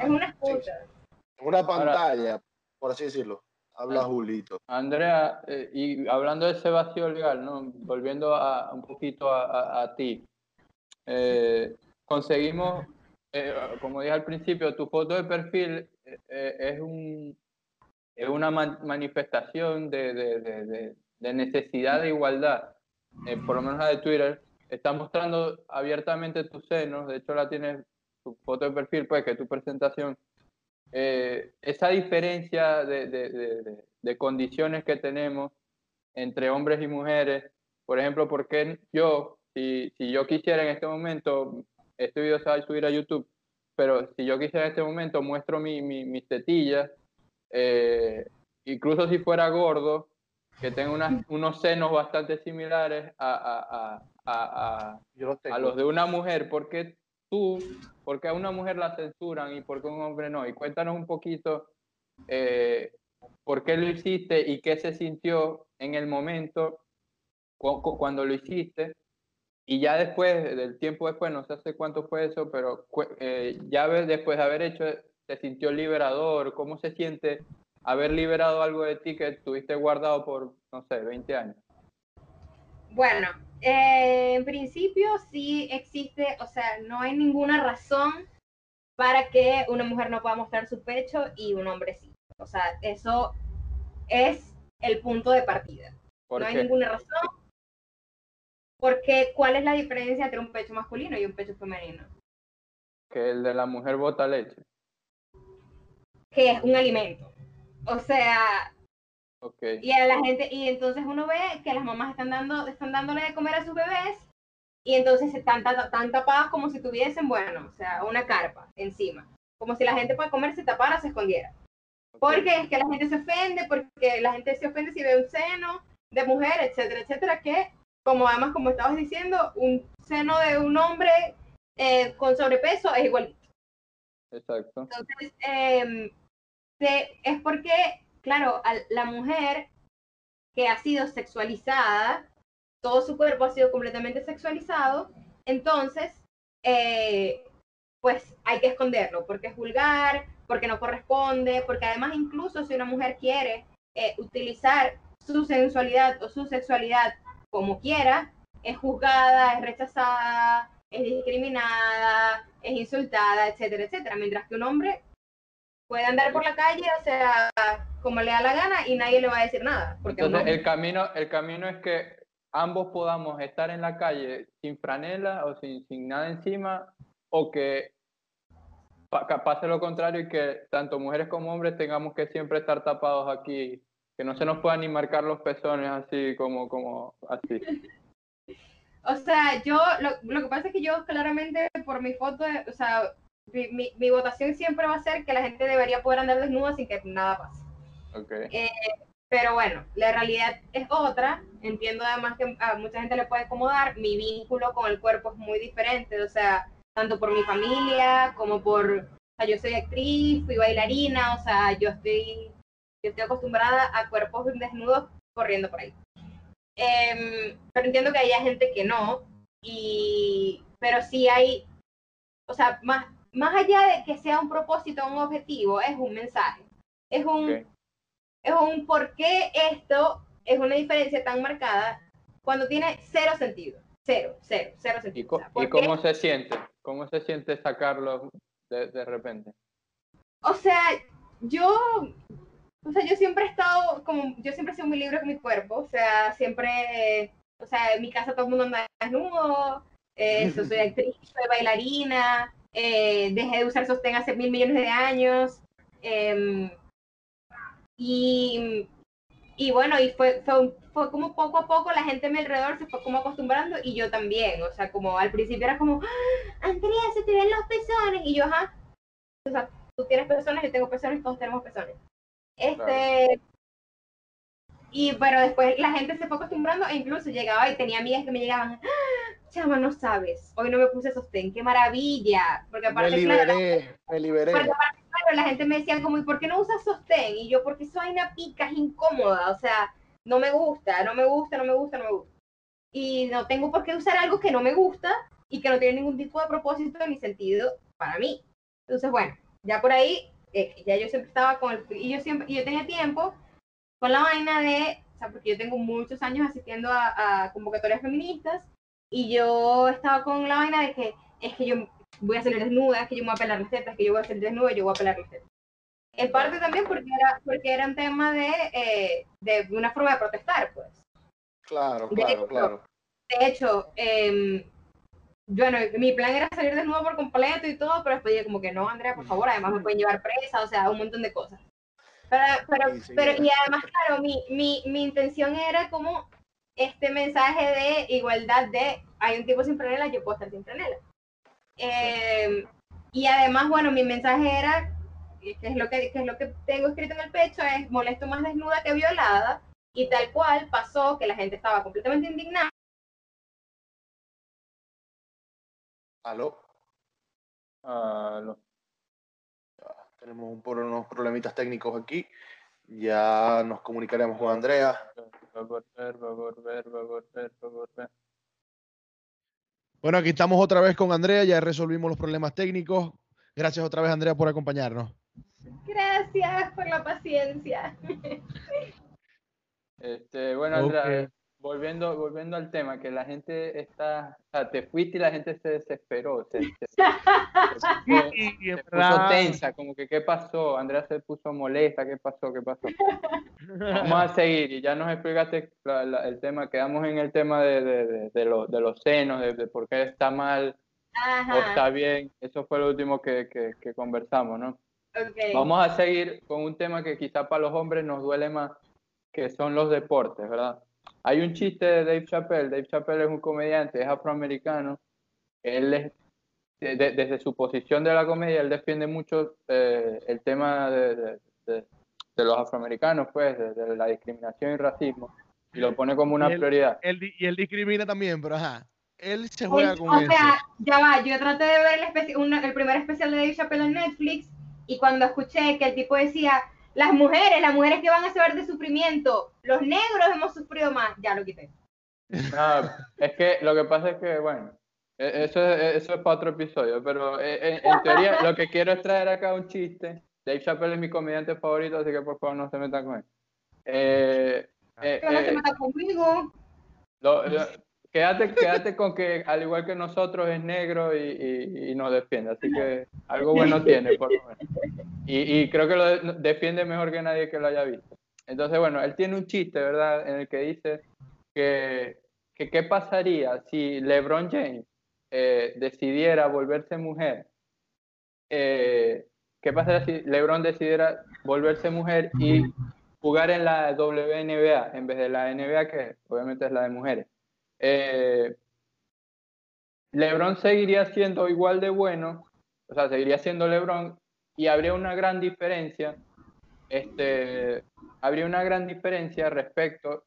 es una excusa.
Es una pantalla, por así decirlo. Habla Julito.
Andrea, eh, y hablando de ese vacío legal, ¿no? volviendo a, un poquito a, a, ti, eh, conseguimos eh, como dije al principio, tu foto de perfil eh, es, un, es una manifestación de, de, de, necesidad de igualdad. por lo menos la de Twitter, está mostrando abiertamente tus senos, de hecho la tienes, tu foto de perfil, pues que tu presentación eh, esa diferencia de, de, de, de, condiciones que tenemos entre hombres y mujeres. Por ejemplo, porque yo, si, si yo quisiera en este momento, este video se va a subir a YouTube, pero si yo quisiera en este momento muestro mi, mi, mis tetillas, eh, incluso si fuera gordo, que tengo unas, unos senos bastante similares a, a, a, a, a los de una mujer, ¿por qué tú, por qué a una mujer la censuran y por qué a un hombre no? Y cuéntanos un poquito eh, por qué lo hiciste y qué se sintió en el momento cu cuando lo hiciste. Y ya después, del tiempo después, no sé hace cuánto fue eso, pero eh, ya después de haber hecho, ¿te sintió liberador? ¿Cómo se siente haber liberado algo de ti que tuviste guardado por, no sé, 20 años?
Bueno, eh, en principio sí existe, o sea, no hay ninguna razón para que una mujer no pueda mostrar su pecho y un hombre sí. O sea, eso es el punto de partida. No hay ninguna razón. Porque, ¿cuál es la diferencia entre un pecho masculino y un pecho femenino?
Que el de la mujer bota leche.
Que es un alimento. O sea, okay. y a la gente, y entonces uno ve que las mamás están dando, están dándole de comer a sus bebés, y entonces están, tan tapadas como si tuviesen, bueno, o sea, una carpa encima. Como si la gente para comer se tapara, se escondiera. Porque es que la gente se ofende, porque la gente se ofende si ve un seno de mujer, etcétera, etcétera, que como además, como estabas diciendo, un seno de un hombre eh, con sobrepeso es igualito.
Exacto.
Entonces, eh, es porque, claro, la mujer que ha sido sexualizada, todo su cuerpo ha sido completamente sexualizado, entonces, eh, pues hay que esconderlo, porque es vulgar, porque no corresponde, porque además incluso si una mujer quiere eh, utilizar su sensualidad o su sexualidad como quiera, es juzgada, es rechazada, es discriminada, es insultada, etcétera, etcétera. Mientras que un hombre puede andar por la calle, o sea, como le da la gana y nadie le va a decir nada. Porque
Entonces, el, camino, el camino es que ambos podamos estar en la calle sin franela o sin, sin nada encima, o que pase lo contrario y que tanto mujeres como hombres tengamos que siempre estar tapados aquí, que no se nos puedan ni marcar los pezones así como, como así.
O sea, yo, lo, lo que pasa es que yo claramente por mi foto, o sea, mi, mi, votación siempre va a ser que la gente debería poder andar desnuda sin que nada pase.
Okay.
Eh, pero bueno, la realidad es otra. Entiendo además que a mucha gente le puede acomodar. Mi vínculo con el cuerpo es muy diferente, o sea, tanto por mi familia como por, o sea, yo soy actriz, fui bailarina, o sea, yo estoy, yo estoy acostumbrada a cuerpos desnudos corriendo por ahí. Eh, pero entiendo que haya gente que no, y, pero sí hay, o sea, más, más allá de que sea un propósito o un objetivo, es un mensaje. Es un, okay. es un por qué esto es una diferencia tan marcada cuando tiene cero sentido. Cero, cero, cero sentido.
¿Y, ¿y cómo se siente? ¿Cómo se siente sacarlo de, de repente?
O sea, yo o sea, yo siempre he estado como, yo siempre he sido muy libre con mi cuerpo, o sea, siempre, o sea, en mi casa todo el mundo anda desnudo, eh, soy actriz, soy bailarina, eh, dejé de usar sostén hace mil millones de años. Eh, y, y bueno, y fue, fue, fue, como poco a poco la gente a mi alrededor se fue como acostumbrando y yo también. O sea, como al principio era como, ¡Ah, Andrea, se te ven los pezones. Y yo, ajá. O sea, tú tienes pezones, yo tengo pezones, todos tenemos pezones. Este. Claro. Y pero después la gente se fue acostumbrando e incluso llegaba y tenía amigas que me llegaban, ¡Ah, chama, no sabes, hoy no me puse sostén, qué maravilla. Porque aparte,
me liberé,
claro,
me liberé.
Porque aparte, claro, la gente me decía como, ¿y por qué no usas sostén? Y yo, porque eso vaina pica, es incómoda, o sea, no me gusta, no me gusta, no me gusta, no me gusta. Y no tengo por qué usar algo que no me gusta y que no tiene ningún tipo de propósito ni sentido para mí. Entonces, bueno, ya por ahí, eh, ya yo siempre estaba con el, y yo siempre, y yo tenía tiempo con la vaina de, o sea, porque yo tengo muchos años asistiendo a, a, convocatorias feministas y yo estaba con la vaina de que es que yo voy a salir desnuda, es que yo me voy a pelar las tetas, es que yo voy a salir desnuda, yo voy a pelar las tetas. En parte también porque era, porque era un tema de, eh, de una forma de protestar, pues.
Claro, claro,
de hecho,
claro.
De hecho, eh, bueno, mi plan era salir desnudo por completo y todo, pero después dije como que no, Andrea, por favor, además me pueden llevar presa, o sea, un montón de cosas. Pero, pero,
Sí, sí,
pero y además, claro, mi, mi, mi intención era como este mensaje de igualdad de hay un tipo sin franela, yo puedo estar sin franela. Eh, y además, bueno, mi mensaje era, y que es lo que, que es lo que tengo escrito en el pecho, es molesto más desnuda que violada, y tal cual pasó que la gente estaba completamente indignada.
Aló.
Lo-
Tenemos un, unos problemitas técnicos aquí. Ya nos comunicaremos con Andrea.
Va a volver, va a volver, va a volver, va a volver.
Bueno, aquí estamos otra vez con Andrea. Ya resolvimos los problemas técnicos. Gracias otra vez, Andrea, por acompañarnos.
Gracias por la paciencia.
Este, bueno, Andrea. Volviendo, volviendo al tema, que la gente está, o sea, te fuiste y la gente se desesperó, se, se- se puso,
Y,
se puso tensa, como que qué pasó, Andrea se puso molesta, qué pasó, qué pasó. Vamos a seguir y ya nos explicaste la- la- el tema, quedamos en el tema de, de, de, de lo- de los senos, de, de por qué está mal o está bien, eso fue lo último que, que, que conversamos, ¿no?
ok.
Vamos a seguir con un tema que quizá para los hombres nos duele más, que son los deportes, ¿verdad? Hay un chiste de Dave Chappelle. Dave Chappelle es un comediante, es afroamericano. Él es, de- de- desde su posición de la comedia, él defiende mucho eh, el tema de, de- de- de los afroamericanos, pues, de, de la discriminación y racismo, y lo pone como una
Y él-
prioridad.
Él y él discrimina también, pero ajá. Él se juega
El-
con
o
eso.
sea, ya va, yo traté de ver el, especi- una- el primer especial de Dave Chappelle en Netflix y cuando escuché que el tipo decía, las mujeres, las mujeres que van a saber de sufrimiento, los negros hemos sufrido más, ya lo quité.
No, es que lo que pasa es que, bueno, e- eso es, eso es para otro episodio, pero eh, en, en teoría lo que quiero es traer acá un chiste. Dave Chappelle es mi comediante favorito, así que por favor no se metan con él. Eh, eh,
no se
eh,
conmigo.
lo- lo- quédate, quédate con que al igual que nosotros es negro y, nos defiende, así que algo bueno tiene por lo menos. Y, creo que lo de- defiende mejor que nadie que lo haya visto. Entonces, bueno, él tiene un chiste, ¿verdad? En el que dice que, que qué pasaría si LeBron James eh, decidiera volverse mujer. Eh, ¿Qué pasaría si LeBron decidiera volverse mujer y jugar en la WNBA en vez de la NBA, que obviamente es la de mujeres? Eh, LeBron seguiría siendo igual de bueno, o sea, seguiría siendo LeBron y habría una gran diferencia, este, habría una gran diferencia respecto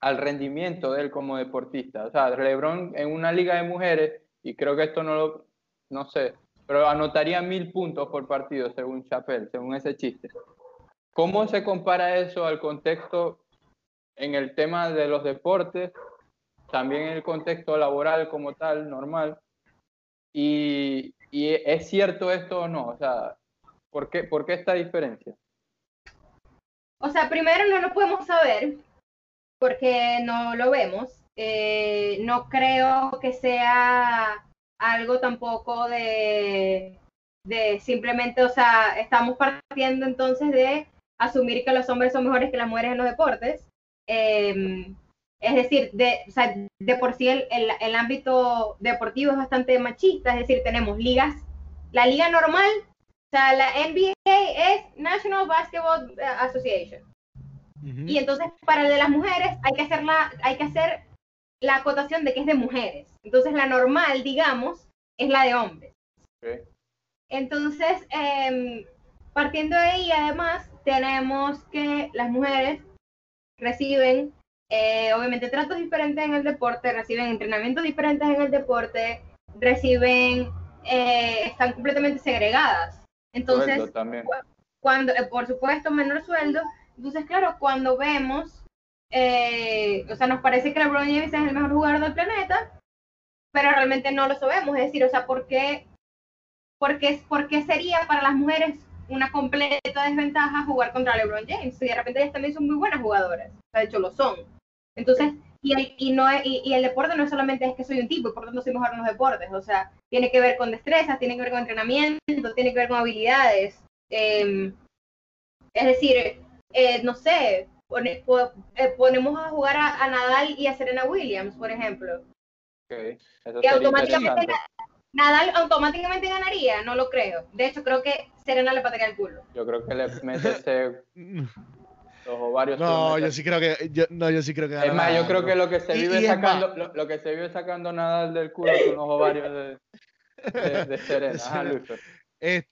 al rendimiento de él como deportista. O sea, LeBron en una liga de mujeres, y creo que esto no lo, no sé, pero anotaría mil puntos por partido según Chappelle, según ese chiste. ¿Cómo se compara eso al contexto en el tema de los deportes, también en el contexto laboral como tal, normal? Y, y es cierto esto o no, o sea, ¿por qué, por qué esta diferencia?
O sea, primero no lo podemos saber porque no lo vemos. Eh, no creo que sea algo tampoco de, de simplemente, o sea, estamos partiendo entonces de asumir que los hombres son mejores que las mujeres en los deportes. Eh, es decir, de, o sea, de por sí el, el, el ámbito deportivo es bastante machista, es decir, tenemos ligas, la liga normal, o sea, la NBA es National Basketball eh, Association. Y entonces para el de las mujeres hay que hacer la, hay que hacer la acotación de que es de mujeres. Entonces la normal, digamos, es la de hombres. Entonces, em, partiendo de ahí, además, tenemos que las mujeres reciben, eh, obviamente, tratos diferentes en el deporte, reciben entrenamientos diferentes en el deporte, reciben, eh, están completamente segregadas. Entonces, cuando, eh, por supuesto, menor sueldo. Entonces, claro, cuando vemos, eh, o sea, nos parece que LeBron James es el mejor jugador del planeta, pero realmente no lo sabemos. Es decir, o sea, ¿por qué, por qué, por qué sería para las mujeres una completa desventaja jugar contra LeBron James? Si de repente ellas también son muy buenas jugadoras, o sea, de hecho lo son. Entonces, y el, y no, es- y, y el deporte no es solamente es que soy un tipo y por tanto soy mejor en los deportes, o sea, tiene que ver con destrezas, tiene que ver con entrenamiento, tiene que ver con habilidades. Eh, es decir, eh, no sé, pone- po- eh, ponemos a jugar a, a Nadal y a Serena Williams, por ejemplo.
Okay. Eso
Y
sería
automáticamente. Nadal automáticamente ganaría, no lo creo. De hecho, creo que Serena le patearía el culo.
Yo creo que le mete ese, los ovarios.
No, yo sí creo que. Yo, no, yo sí creo que.
Es más, yo creo que lo que se
Y-
vive
y
sacando, lo, lo que se vive sacando Nadal del culo son los ovarios de, de, de Serena. Ajá, Lucho.
Eh,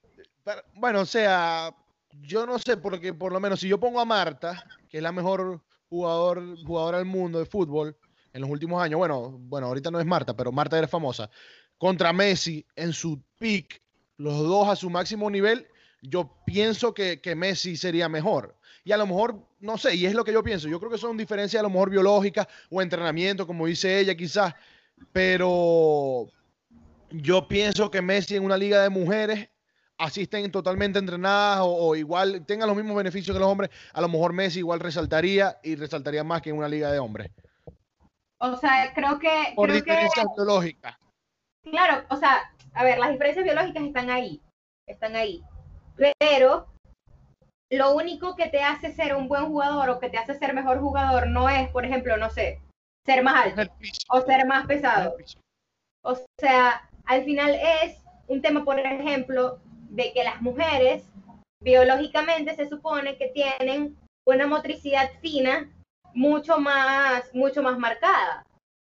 pero, bueno, o sea, yo no sé, porque por lo menos si yo pongo a Marta, que es la mejor jugador, jugadora del mundo de fútbol en los últimos años, bueno, bueno, ahorita no es Marta, pero Marta era famosa, contra Messi en su peak, los dos a su máximo nivel, yo pienso que, que Messi sería mejor. Y a lo mejor, no sé, y es lo que yo pienso, yo creo que son diferencias a lo mejor biológicas o entrenamiento, como dice ella quizás, pero yo pienso que Messi en una liga de mujeres asisten totalmente entrenadas o, o igual tengan los mismos beneficios que los hombres, a lo mejor Messi igual resaltaría y resaltaría más que en una liga de hombres.
O sea, creo que,
Por
creo que
diferencias biológicas.
Claro, o sea, a ver, las diferencias biológicas están ahí, están ahí. Pero lo único que te hace ser un buen jugador o que te hace ser mejor jugador no es, por ejemplo, no sé, ser más alto o ser más pesado. O sea, al final es un tema, por ejemplo, de que las mujeres biológicamente se supone que tienen una motricidad fina mucho más, mucho más marcada.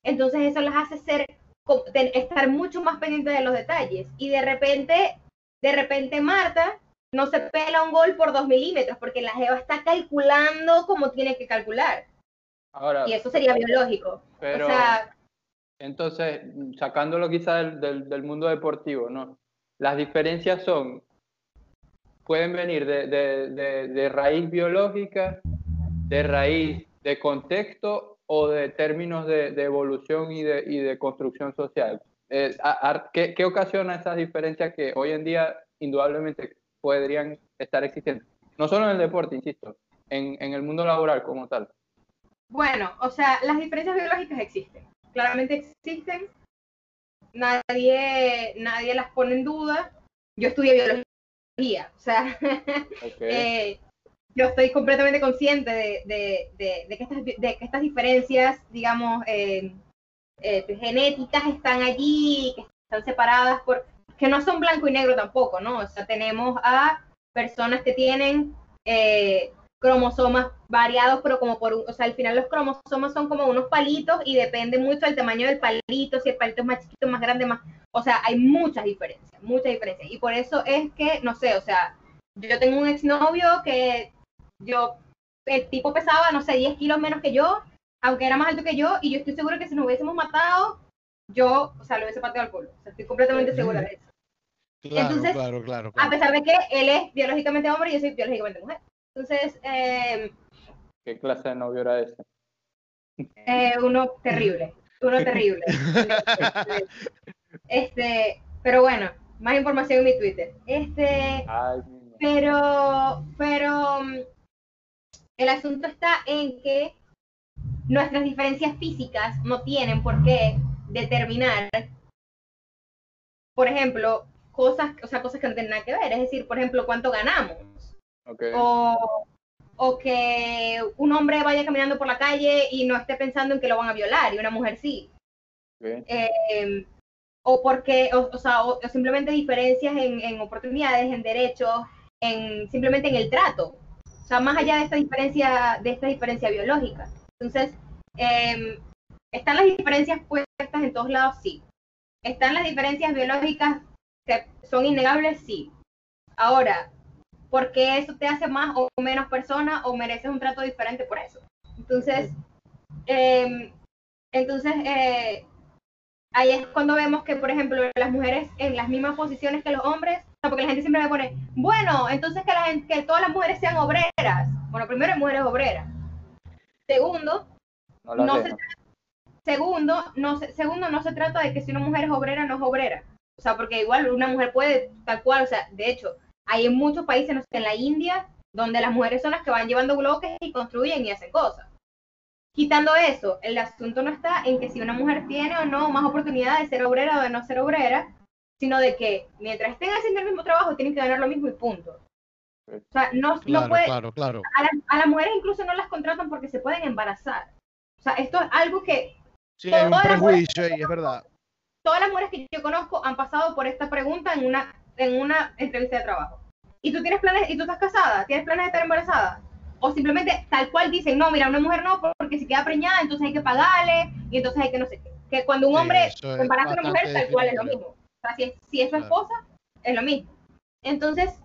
Entonces eso las hace ser, estar mucho más pendientes de los detalles. Y de repente, de repente Marta no se pela un gol por dos milímetros porque la Jeva está calculando como tiene que calcular.
Ahora,
Y eso sería biológico.
pero
o sea,
entonces, sacándolo quizá del, del, del mundo deportivo, ¿no? Las diferencias son, pueden venir de, de, de, de raíz biológica, de raíz de contexto o de términos de, de evolución y de, y de construcción social. Eh, a- a- ¿qué, ¿Qué ocasiona esas diferencias que hoy en día indudablemente podrían estar existiendo? No solo en el deporte, insisto, en, en el mundo laboral como tal.
Bueno, o sea, las diferencias biológicas existen. Claramente existen. Nadie, nadie las pone en duda. Yo estudié biología, o sea, eh, yo estoy completamente consciente de, de- de- de que, estas, de que estas diferencias, digamos, eh, eh, genéticas están allí, que están separadas por, que no son blanco y negro tampoco, ¿no? O sea, tenemos a personas que tienen eh, cromosomas variados, pero como por un, o sea, al final los cromosomas son como unos palitos y depende mucho del tamaño del palito, si el palito es más chiquito, más grande, más, o sea, hay muchas diferencias, muchas diferencias. Y por eso es que, no sé, o sea, yo tengo un exnovio que yo, el tipo pesaba, no sé, 10 kilos menos que yo, aunque era más alto que yo, y yo estoy segura que si nos hubiésemos matado, yo, o sea, lo hubiese pateado al culo. O sea, estoy completamente segura de eso.
Claro,
Entonces,
claro, claro,
A pesar de que él es biológicamente hombre y yo soy biológicamente mujer. Entonces, eh,
¿Qué clase de novio era ese?
eh, uno terrible, uno terrible. Este, pero bueno, más información en mi Twitter. Este,
Ay,
pero, pero mm, el asunto está en que nuestras diferencias físicas no tienen por qué determinar, por ejemplo, cosas, o sea, cosas que no tienen nada que ver. Es decir, por ejemplo, cuánto ganamos. O, o que un hombre vaya caminando por la calle y no esté pensando en que lo van a violar y una mujer sí. Eh, o porque, o, o sea, o, o simplemente diferencias en, en oportunidades, en derechos, en simplemente en el trato. O sea, más allá de esta diferencia, de esta diferencia biológica. Entonces, eh, están las diferencias puestas en todos lados, sí. Están las diferencias biológicas que son innegables, sí. Ahora, porque eso te hace más o menos persona o mereces un trato diferente por eso. Entonces, eh, entonces eh, ahí es cuando vemos que, por ejemplo, las mujeres en las mismas posiciones que los hombres, o sea, porque la gente siempre me pone, bueno, entonces que, la gente, que todas las mujeres sean obreras. Bueno, primero, mujeres obreras. Segundo,
No
no
dejo.
Segundo, no se, segundo, no se trata de que si una mujer es obrera, no es obrera. O sea, porque igual una mujer puede, tal cual, o sea, de hecho, hay en muchos países, no sé, en la India, donde las mujeres son las que van llevando bloques y construyen y hacen cosas. Quitando eso, el asunto no está en que si una mujer tiene o no más oportunidad de ser obrera o de no ser obrera, sino de que mientras estén haciendo el mismo trabajo tienen que ganar lo mismo y punto. O sea, no, no
Claro,
puede,
claro, claro.
a, la- a las mujeres incluso no las contratan porque se pueden embarazar. O sea, esto es algo que
Sí, hay un prejuicio ahí, es verdad.
Todas las mujeres que yo conozco han pasado por esta pregunta en una, en una entrevista de trabajo. ¿Y tú tienes planes, y tú estás casada? ¿Tienes planes de estar embarazada? O simplemente tal cual dicen, no, mira, una mujer no, porque si queda preñada, entonces hay que pagarle, y entonces hay que no sé qué. Que cuando un
Sí,
hombre embaraza a una mujer, tal cual es lo mismo. O sea, si es, si es su
Claro.
esposa, es lo mismo. Entonces,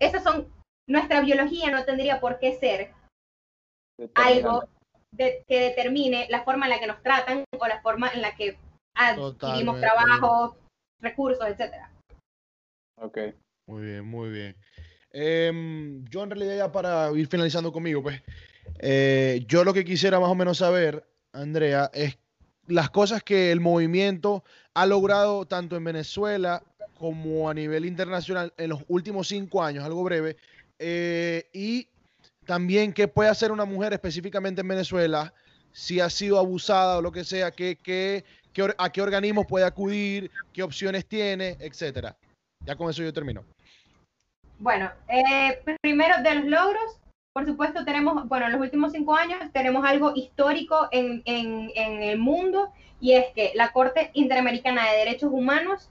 esas son, nuestra biología no tendría por qué ser algo de- que determine la forma en la que nos tratan o la forma en la que adquirimos
Totalmente.
trabajo, recursos, etcétera.
Ok.
Muy bien, muy bien. Em, yo en realidad ya para ir finalizando conmigo, pues, eh, yo lo que quisiera más o menos saber, Andrea, es las cosas que el movimiento ha logrado tanto en Venezuela como a nivel internacional en los últimos cinco años, algo breve, eh, y también qué puede hacer una mujer específicamente en Venezuela si ha sido abusada o lo que sea, qué, qué, a qué organismos puede acudir, qué opciones tiene, etcétera. Ya con eso yo termino.
Bueno, eh, primero de los logros, por supuesto tenemos, bueno, en los últimos cinco años tenemos algo histórico en, en, en el mundo y es que la Corte Interamericana de Derechos Humanos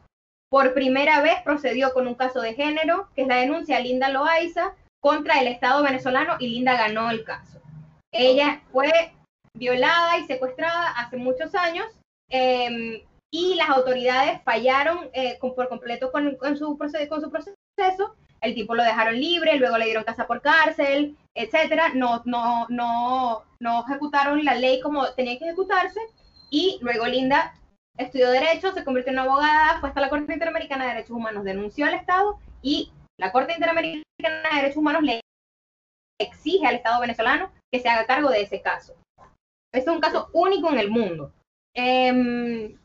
por primera vez procedió con un caso de género, que es la denuncia de Linda Loaiza contra el Estado venezolano y Linda ganó el caso. Ella fue violada y secuestrada hace muchos años eh, y las autoridades fallaron eh, con, por completo con, su proceso, el tipo lo dejaron libre, luego le dieron casa por cárcel, etcétera, no, no, no, no ejecutaron la ley como tenía que ejecutarse, y luego Linda estudió Derecho, se convirtió en abogada, fue hasta la Corte Interamericana de Derechos Humanos, denunció al Estado, y la Corte Interamericana de Derechos Humanos le exige al Estado venezolano que se haga cargo de ese caso. Es un caso único en el mundo. Eh,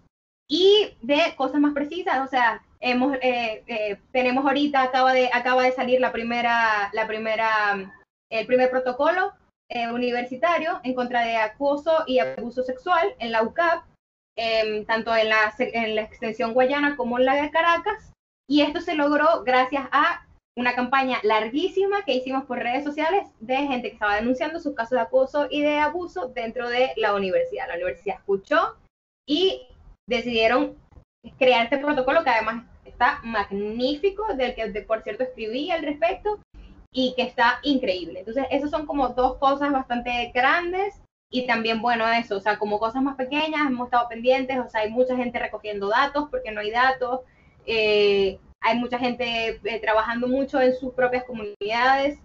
y de cosas más precisas, o sea, hemos, eh, eh, tenemos ahorita, acaba de, acaba de salir la primera, la primera, el primer protocolo eh, universitario en contra de acoso y abuso sexual en la UCAP, eh, tanto en la, en la extensión guayana como en la de Caracas, y esto se logró gracias a una campaña larguísima que hicimos por redes sociales de gente que estaba denunciando sus casos de acoso y de abuso dentro de la universidad. La universidad escuchó y decidieron crear este protocolo que además está magnífico, del que de, por cierto escribí al respecto y que está increíble. Entonces, esos son como dos cosas bastante grandes y también, bueno, eso, o sea, como cosas más pequeñas, hemos estado pendientes, o sea, hay mucha gente recogiendo datos porque no hay datos, eh, hay mucha gente eh, trabajando mucho en sus propias comunidades.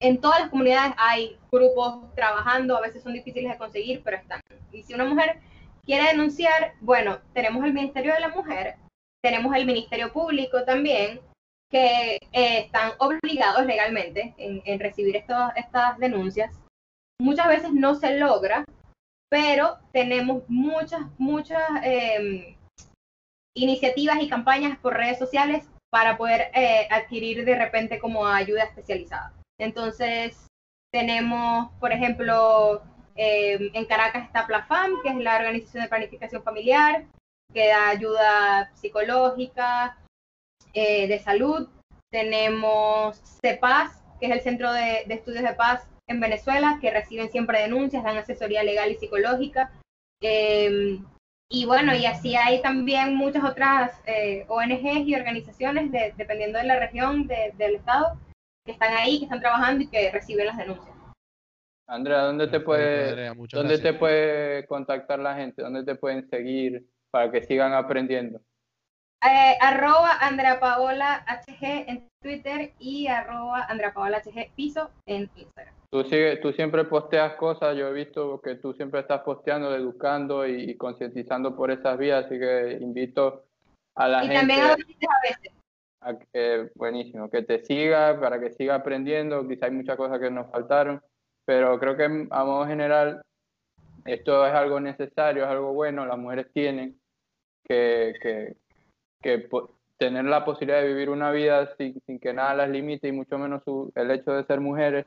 En todas las comunidades hay grupos trabajando, a veces son difíciles de conseguir, pero están. Y si una mujer quiere denunciar, bueno, tenemos el Ministerio de la Mujer, tenemos el Ministerio Público también, que eh, están obligados legalmente en, en recibir estas denuncias. Muchas veces no se logra, pero tenemos muchas, muchas eh, iniciativas y campañas por redes sociales para poder eh, adquirir de repente como ayuda especializada. Entonces, tenemos, por ejemplo, eh, en Caracas está PLAFAM, que es la Organización de Planificación Familiar, que da ayuda psicológica, eh, de salud. Tenemos CEPAS, que es el Centro de, Estudios de Paz en Venezuela, que reciben siempre denuncias, dan asesoría legal y psicológica. Eh, y bueno, y así hay también muchas otras eh, ONGs y organizaciones, de, dependiendo de la región de, del estado, que están ahí, que están trabajando y que reciben las denuncias.
Andrea, ¿dónde te puede, Andrea, ¿dónde te puede contactar la gente? ¿Dónde te pueden seguir para que sigan aprendiendo?
Eh, arroba Andrea Paola HG en Twitter y arroba Andrea Paola HG piso en Instagram.
Tú, sigue, tú siempre posteas cosas, yo he visto que tú siempre estás posteando, educando y, y concientizando por esas vías, así que invito a la
y
gente.
Y también a veces.
A, eh, buenísimo, que te siga, para que siga aprendiendo, quizá hay muchas cosas que nos faltaron, pero creo que a modo general esto es algo necesario, es algo bueno, las mujeres tienen que, que, que tener la posibilidad de vivir una vida sin, sin que nada las limite y mucho menos su, el hecho de ser mujeres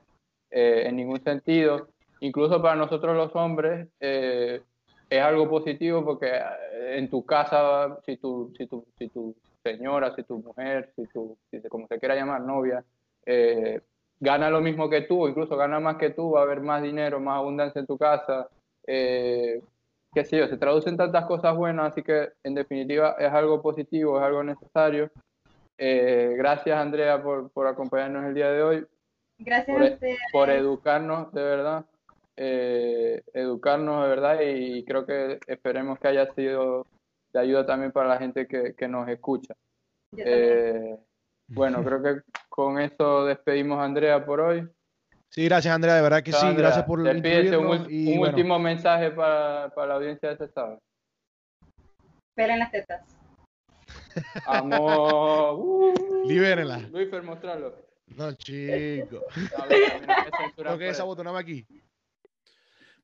eh, en ningún sentido. Incluso para nosotros los hombres eh, es algo positivo porque eh, en tu casa, si tu, si tu, si tu señora, si tu mujer, si tu, si como se quiera llamar, novia, eh, gana lo mismo que tú, incluso gana más que tú, va a haber más dinero, más abundancia en tu casa, eh, qué sé yo, se traducen tantas cosas buenas, así que en definitiva es algo positivo, es algo necesario. Gracias Andrea por, por, acompañarnos el día de hoy.
Gracias
por,
a ustedes.
Por educarnos, de verdad. Eh, educarnos, de verdad, y creo que esperemos que haya sido de ayuda también para la gente que, que nos escucha. Eh, bueno, creo que con eso despedimos a Andrea por hoy.
Sí, gracias Andrea, de verdad que sí, gracias por
incluirnos. Un, y, un último mensaje para, para, la audiencia de este estado.
Esperen las tetas.
Amor. Uh,
Libérenla.
Luis, mostrarlo.
No, chico. Tengo que desabotonarme aquí.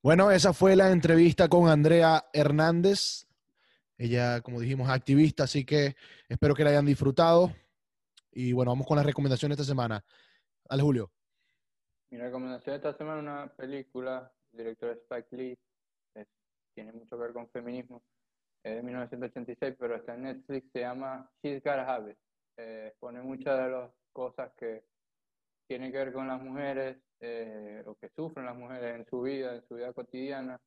Bueno, esa fue la entrevista con Andrea Hernández. Ella, como dijimos, es activista, así que espero que la hayan disfrutado. Y bueno, vamos con las recomendaciones de esta semana. Dale, Julio.
Mi recomendación esta semana es una película del director Spike Lee. tiene mucho que ver con feminismo. Es de 1986, pero está en Netflix. Se llama She's Gotta Have It. Eh, pone muchas de las cosas que tienen que ver con las mujeres eh, o que sufren las mujeres en su vida, en su vida cotidiana.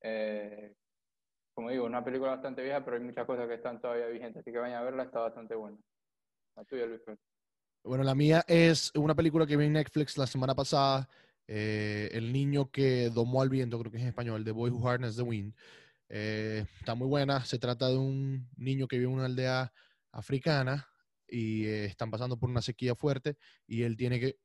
Eh, como digo, una película bastante vieja, pero hay muchas cosas que están todavía vigentes, así que vayan a verla, está bastante buena. La tuya, Luis.
Bueno, la mía es una película que vi en Netflix la semana pasada, eh, El niño que domó al viento, creo que es en español, The Boy Who Harnessed the Wind. Eh, está muy buena, se trata de un niño que vive en una aldea africana y eh, están pasando por una sequía fuerte y él tiene que,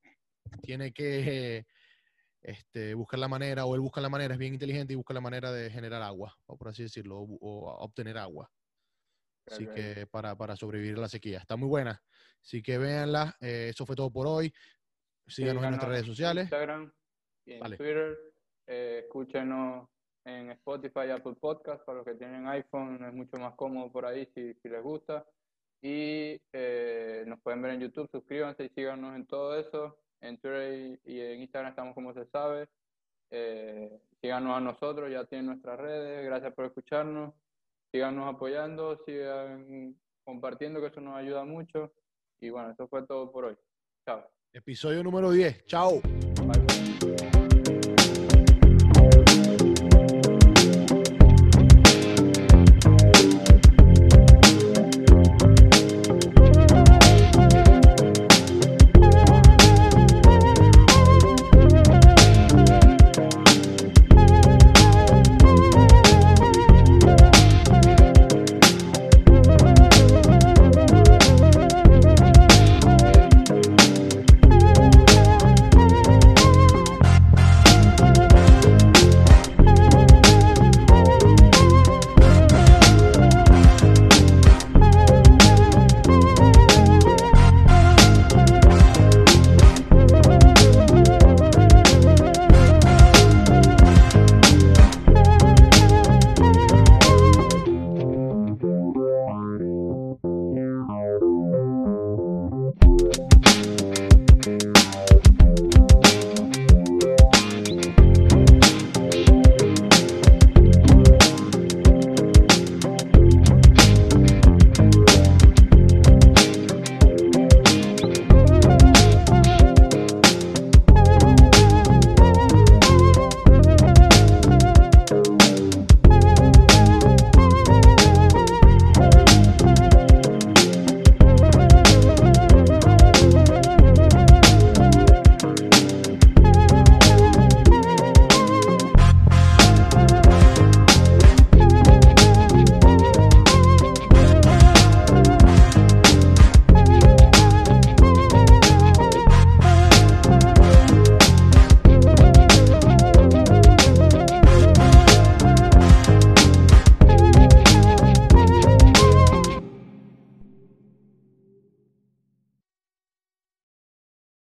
tiene que este, buscar la manera, o él busca la manera, es bien inteligente y busca la manera de generar agua, o por así decirlo, o, obtener agua. Así que para, para, sobrevivir a la sequía. Está muy buena. Así que véanla. Eh, eso fue todo por hoy. Síganos en nuestras redes sociales.
Instagram y en Twitter. Eh, escúchenos en Spotify, Apple Podcast. Para los que tienen iPhone es mucho más cómodo por ahí si, si les gusta. Y eh, nos pueden ver en YouTube. Suscríbanse y síganos en todo eso. En Twitter y, en Instagram estamos como se sabe. Eh, síganos a nosotros, ya tienen nuestras redes. Gracias por escucharnos. Síganos apoyando, sigan compartiendo, que eso nos ayuda mucho. Y bueno, eso fue todo por hoy. Chao.
Episodio número 10. Chao.
Bye.